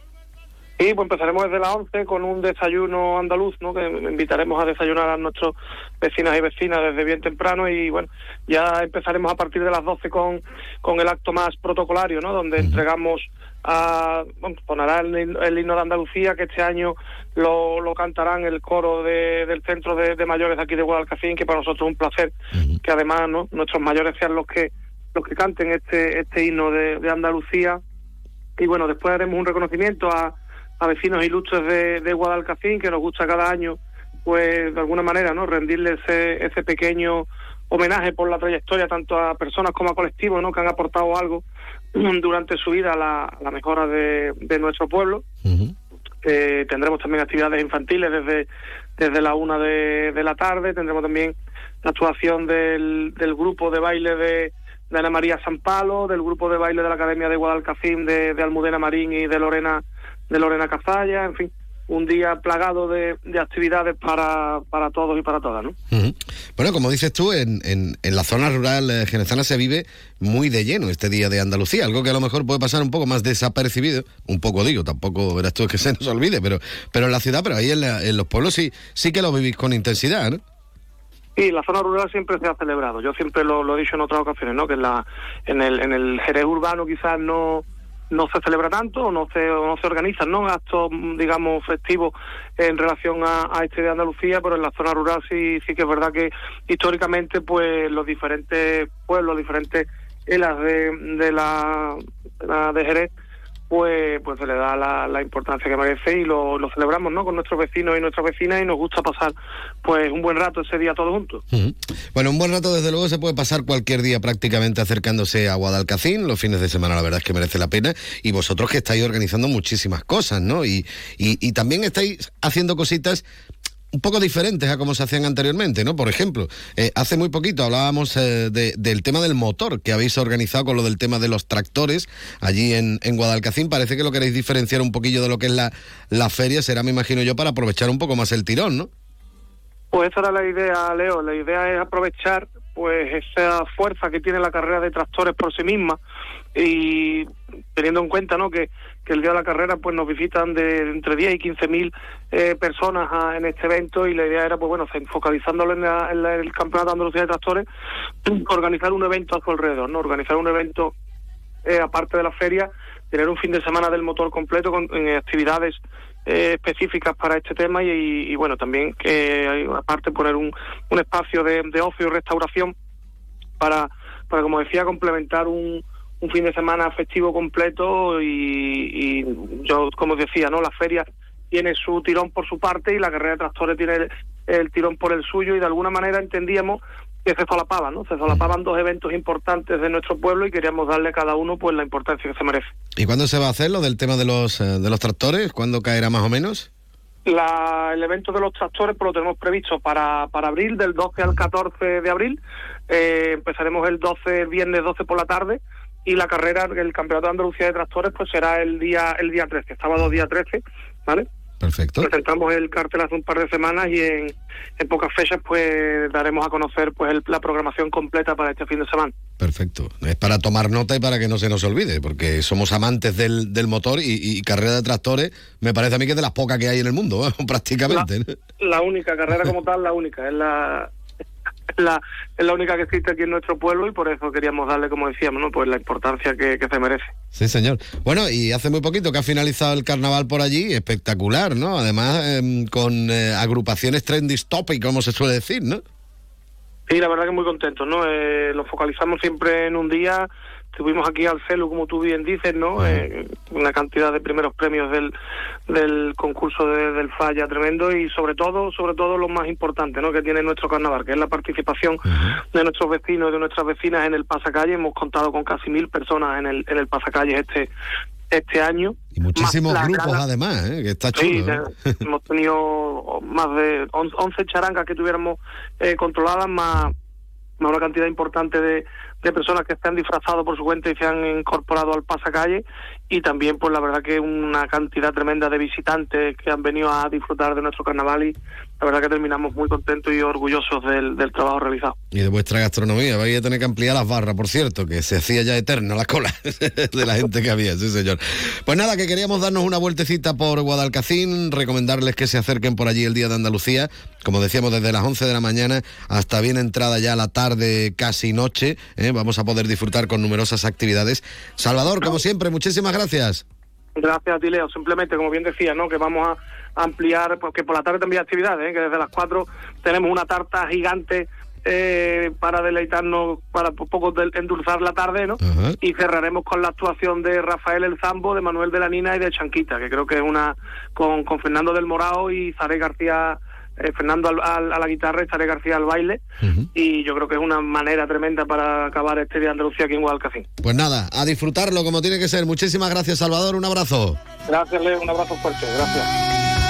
Y pues empezaremos desde las 11 con un desayuno andaluz, ¿no? Que invitaremos a desayunar a nuestros vecinas y vecinas desde bien temprano y bueno, ya empezaremos a partir de las 12 con, con el acto más protocolario, ¿no? Donde entregamos a, bueno, sonará el, el himno de Andalucía que este año lo, lo cantarán el coro de- del centro de, de mayores aquí de Guadalcacín, que para nosotros es un placer que además, ¿no? Nuestros mayores sean los que los que canten este este himno de, de Andalucía y bueno, después haremos un reconocimiento a, a vecinos ilustres de, de Guadalcacín, que nos gusta cada año, pues de alguna manera, ¿no? Rendirle ese, ese pequeño homenaje por la trayectoria, tanto a personas como a colectivos, ¿no? Que han aportado algo durante su vida a la, a la mejora de, de nuestro pueblo. Eh, tendremos también actividades infantiles desde, desde la una de, de la tarde, tendremos también la actuación del, del grupo de baile de, de Ana María San Palo, del grupo de baile de la Academia de Guadalcacín de, de Almudena Marín y de Lorena de Lorena Cazalla, en fin, un día plagado de, de actividades para, para todos y para todas, ¿no? Bueno, como dices tú, en, en- en la zona rural eh, jerezana se vive muy de lleno este Día de Andalucía, algo que a lo mejor puede pasar un poco más desapercibido, un poco digo, tampoco verás tú que se nos olvide, pero, pero en la ciudad, pero ahí en, la- en los pueblos sí, sí que lo vivís con intensidad, ¿no? Y la zona rural siempre se ha celebrado. Yo siempre lo, lo he dicho en otras ocasiones, ¿no? Que en, la, en, el, en el Jerez urbano quizás no no se celebra tanto no se, no se organizan ¿no? actos, digamos, festivos en relación a, a este de Andalucía, pero en la zona rural sí, sí que es verdad que históricamente pues los diferentes pueblos, diferentes elas de, de la de Jerez, pues, pues se le da la, importancia que merece y lo, celebramos ¿no? con nuestros vecinos y nuestras vecinas y nos gusta pasar pues un buen rato ese día todos juntos. Ujú. Bueno, un buen rato desde luego se puede pasar cualquier día prácticamente acercándose a Guadalcacín. Los fines de semana la verdad es que merece la pena. Y vosotros que estáis organizando muchísimas cosas, ¿no? Y, y también estáis haciendo cositas un poco diferentes a como se hacían anteriormente, ¿no? Por ejemplo, eh, hace muy poquito hablábamos eh, de- del tema del motor que habéis organizado con lo del tema de los tractores allí en, en Guadalcacín. Parece que lo queréis diferenciar un poquillo de lo que es la, la feria, será, me imagino yo, para aprovechar un poco más el tirón, ¿no? Pues esa era la idea, Leo. La idea es aprovechar pues esa fuerza que tiene la carrera de tractores por sí misma y teniendo en cuenta ¿no? que, que el día de la carrera pues nos visitan de entre 10 y 15 mil eh, personas a- en este evento y la idea era pues bueno focalizándolo en, la- en la- el campeonato de Andalucía de tractores organizar un evento a su alrededor no organizar un evento eh, aparte de la feria tener un fin de semana del motor completo con actividades eh, específicas para este tema y, y, bueno también que aparte poner un, un espacio de, de ocio y restauración para, para como decía, complementar un, un fin de semana festivo completo y, y yo, como decía, ¿no? La feria tiene su tirón por su parte y la carrera de tractores tiene el tirón por el suyo y de alguna manera entendíamos que se solapaban, ¿no? Se solapaban dos eventos importantes de nuestro pueblo y queríamos darle a cada uno pues la importancia que se merece. ¿Y cuándo se va a hacer lo del tema de los, eh, de los tractores? ¿Cuándo caerá más o menos? La- el evento de los tractores pues lo tenemos previsto para, para abril, del 12 al 14 de abril. Eh, empezaremos el 12, el viernes 12 por la tarde y la carrera, el Campeonato de Andalucía de Tractores, pues será el día el día 13, sábado día 13, ¿vale? Perfecto. Presentamos el cartel hace un par de semanas y en, en pocas fechas pues daremos a conocer pues el- la programación completa para este fin de semana. Perfecto. Es para tomar nota y para que no se nos olvide, porque somos amantes del, del motor y, y carrera de tractores me parece a mí que es de las pocas que hay en el mundo, prácticamente. ¿no? La única carrera como tal, la única, es la, la es la única que existe aquí en nuestro pueblo y por eso queríamos darle, como decíamos, ¿no? pues la importancia que, que se merece. Sí, señor. Bueno, y hace muy poquito que ha finalizado el carnaval por allí, espectacular, ¿no? Además, em, con eh, agrupaciones trendy topic, como se suele decir, ¿no? Sí, la verdad que muy contentos, ¿no? Eh, lo focalizamos siempre en un día. Estuvimos aquí al celu, como tú bien dices, ¿no? Eh, una cantidad de primeros premios del, del concurso de- del Falla tremendo y sobre todo, sobre todo lo más importante, ¿no? Que tiene nuestro carnaval, que es la participación de nuestros vecinos y de nuestras vecinas en el pasacalle. Hemos contado con casi mil personas en el, en el pasacalle este este año. Y muchísimos grupos, además, ¿eh? Que está Sí, chulo. ¿eh? te- hemos tenido más de on- 11 charangas que tuviéramos eh, controladas, más, una cantidad importante de, de personas que se han disfrazado por su cuenta y se han incorporado al pasacalle. Y también pues la verdad que una cantidad tremenda de visitantes que han venido a disfrutar de nuestro carnaval y la verdad que terminamos muy contentos y orgullosos del, del trabajo realizado. Y de vuestra gastronomía, vais a tener que ampliar las barras, por cierto, que se hacía ya eterna la cola de la gente que había, sí señor. Pues nada, que queríamos darnos una vueltecita por Guadalcacín, recomendarles que se acerquen por allí el Día de Andalucía, como decíamos, desde las 11 de la mañana hasta bien entrada ya la tarde, casi noche, ¿eh? vamos a poder disfrutar con numerosas actividades. Salvador, como siempre, muchísimas gracias. Gracias a ti, Leo. Simplemente, como bien decía, ¿no? que vamos a ampliar, porque por la tarde también hay actividades, ¿eh? que desde las 4 tenemos una tarta gigante eh, para deleitarnos, para un poco endulzar la tarde, ¿no? Y cerraremos con la actuación de Rafael El Zambo, de Manuel de la Nina y de Chanquita, que creo que es una, con, con Fernando del Morao y Zaré García, eh, Fernando al- al- a la guitarra y Zaré García al baile. Y yo creo que es una manera tremenda para acabar este Día de Andalucía aquí en Guadalcacín. Pues nada, a disfrutarlo como tiene que ser. Muchísimas gracias, Salvador. Un abrazo. Gracias, Leo. Un abrazo fuerte. Gracias.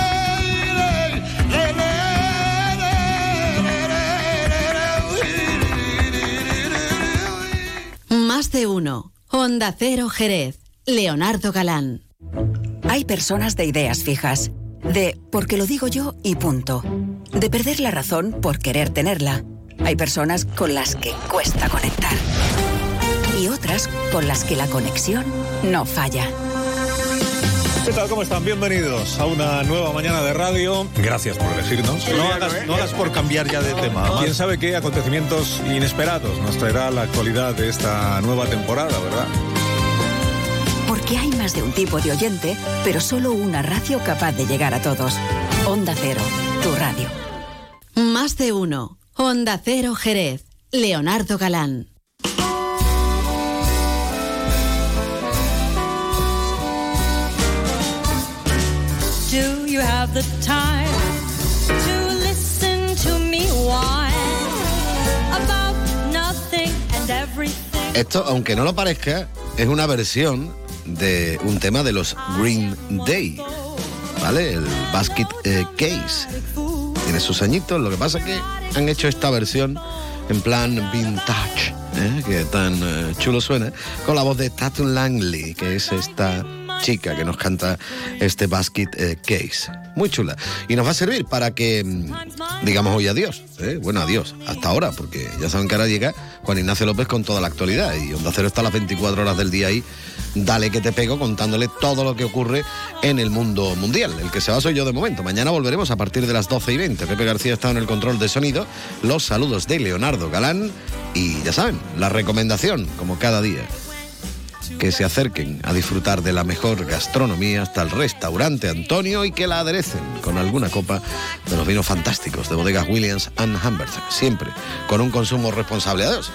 Más de uno. Honda Cero Jerez. Leonardo Galán. Hay personas de ideas fijas, de porque lo digo yo y punto, de perder la razón por querer tenerla. Hay personas con las que cuesta conectar y otras con las que la conexión no falla. ¿Qué tal? ¿Cómo están? Bienvenidos a una nueva mañana de radio. Gracias por elegirnos. No hagas, no hagas por cambiar ya de tema. Quién sabe qué acontecimientos inesperados nos traerá la actualidad de esta nueva temporada, ¿verdad? Porque hay más de un tipo de oyente, pero solo una radio capaz de llegar a todos. Onda Cero, tu radio. Más de uno. Honda Cero Jerez. Leonardo Galán. Do you have the time to listen to me about nothing and everything? Esto, aunque no lo parezca, es una versión de un tema de los Green Day, ¿vale? El Basket eh, Case. Tiene sus añitos, lo que pasa es que han hecho esta versión en plan vintage, ¿eh? que tan eh, chulo suena, con la voz de Tatum Langley, que es esta chica que nos canta este Basket eh, Case. Muy chula. Y nos va a servir para que mm, digamos hoy adiós. ¿eh? Bueno, adiós. Hasta ahora, porque ya saben que ahora llega Juan Ignacio López con toda la actualidad. Y Onda Cero está a las 24 horas del día ahí. Dale que te pego contándole todo lo que ocurre en el mundo mundial. El que se va soy yo de momento. Mañana volveremos a partir de las 12 y 20. Pepe García está en el control de sonido. Los saludos de Leonardo Galán. Y ya saben, la recomendación, como cada día que se acerquen a disfrutar de la mejor gastronomía hasta el restaurante Antonio y que la aderecen con alguna copa de los vinos fantásticos de bodegas Williams and Humbert, siempre con un consumo responsable. Adiós.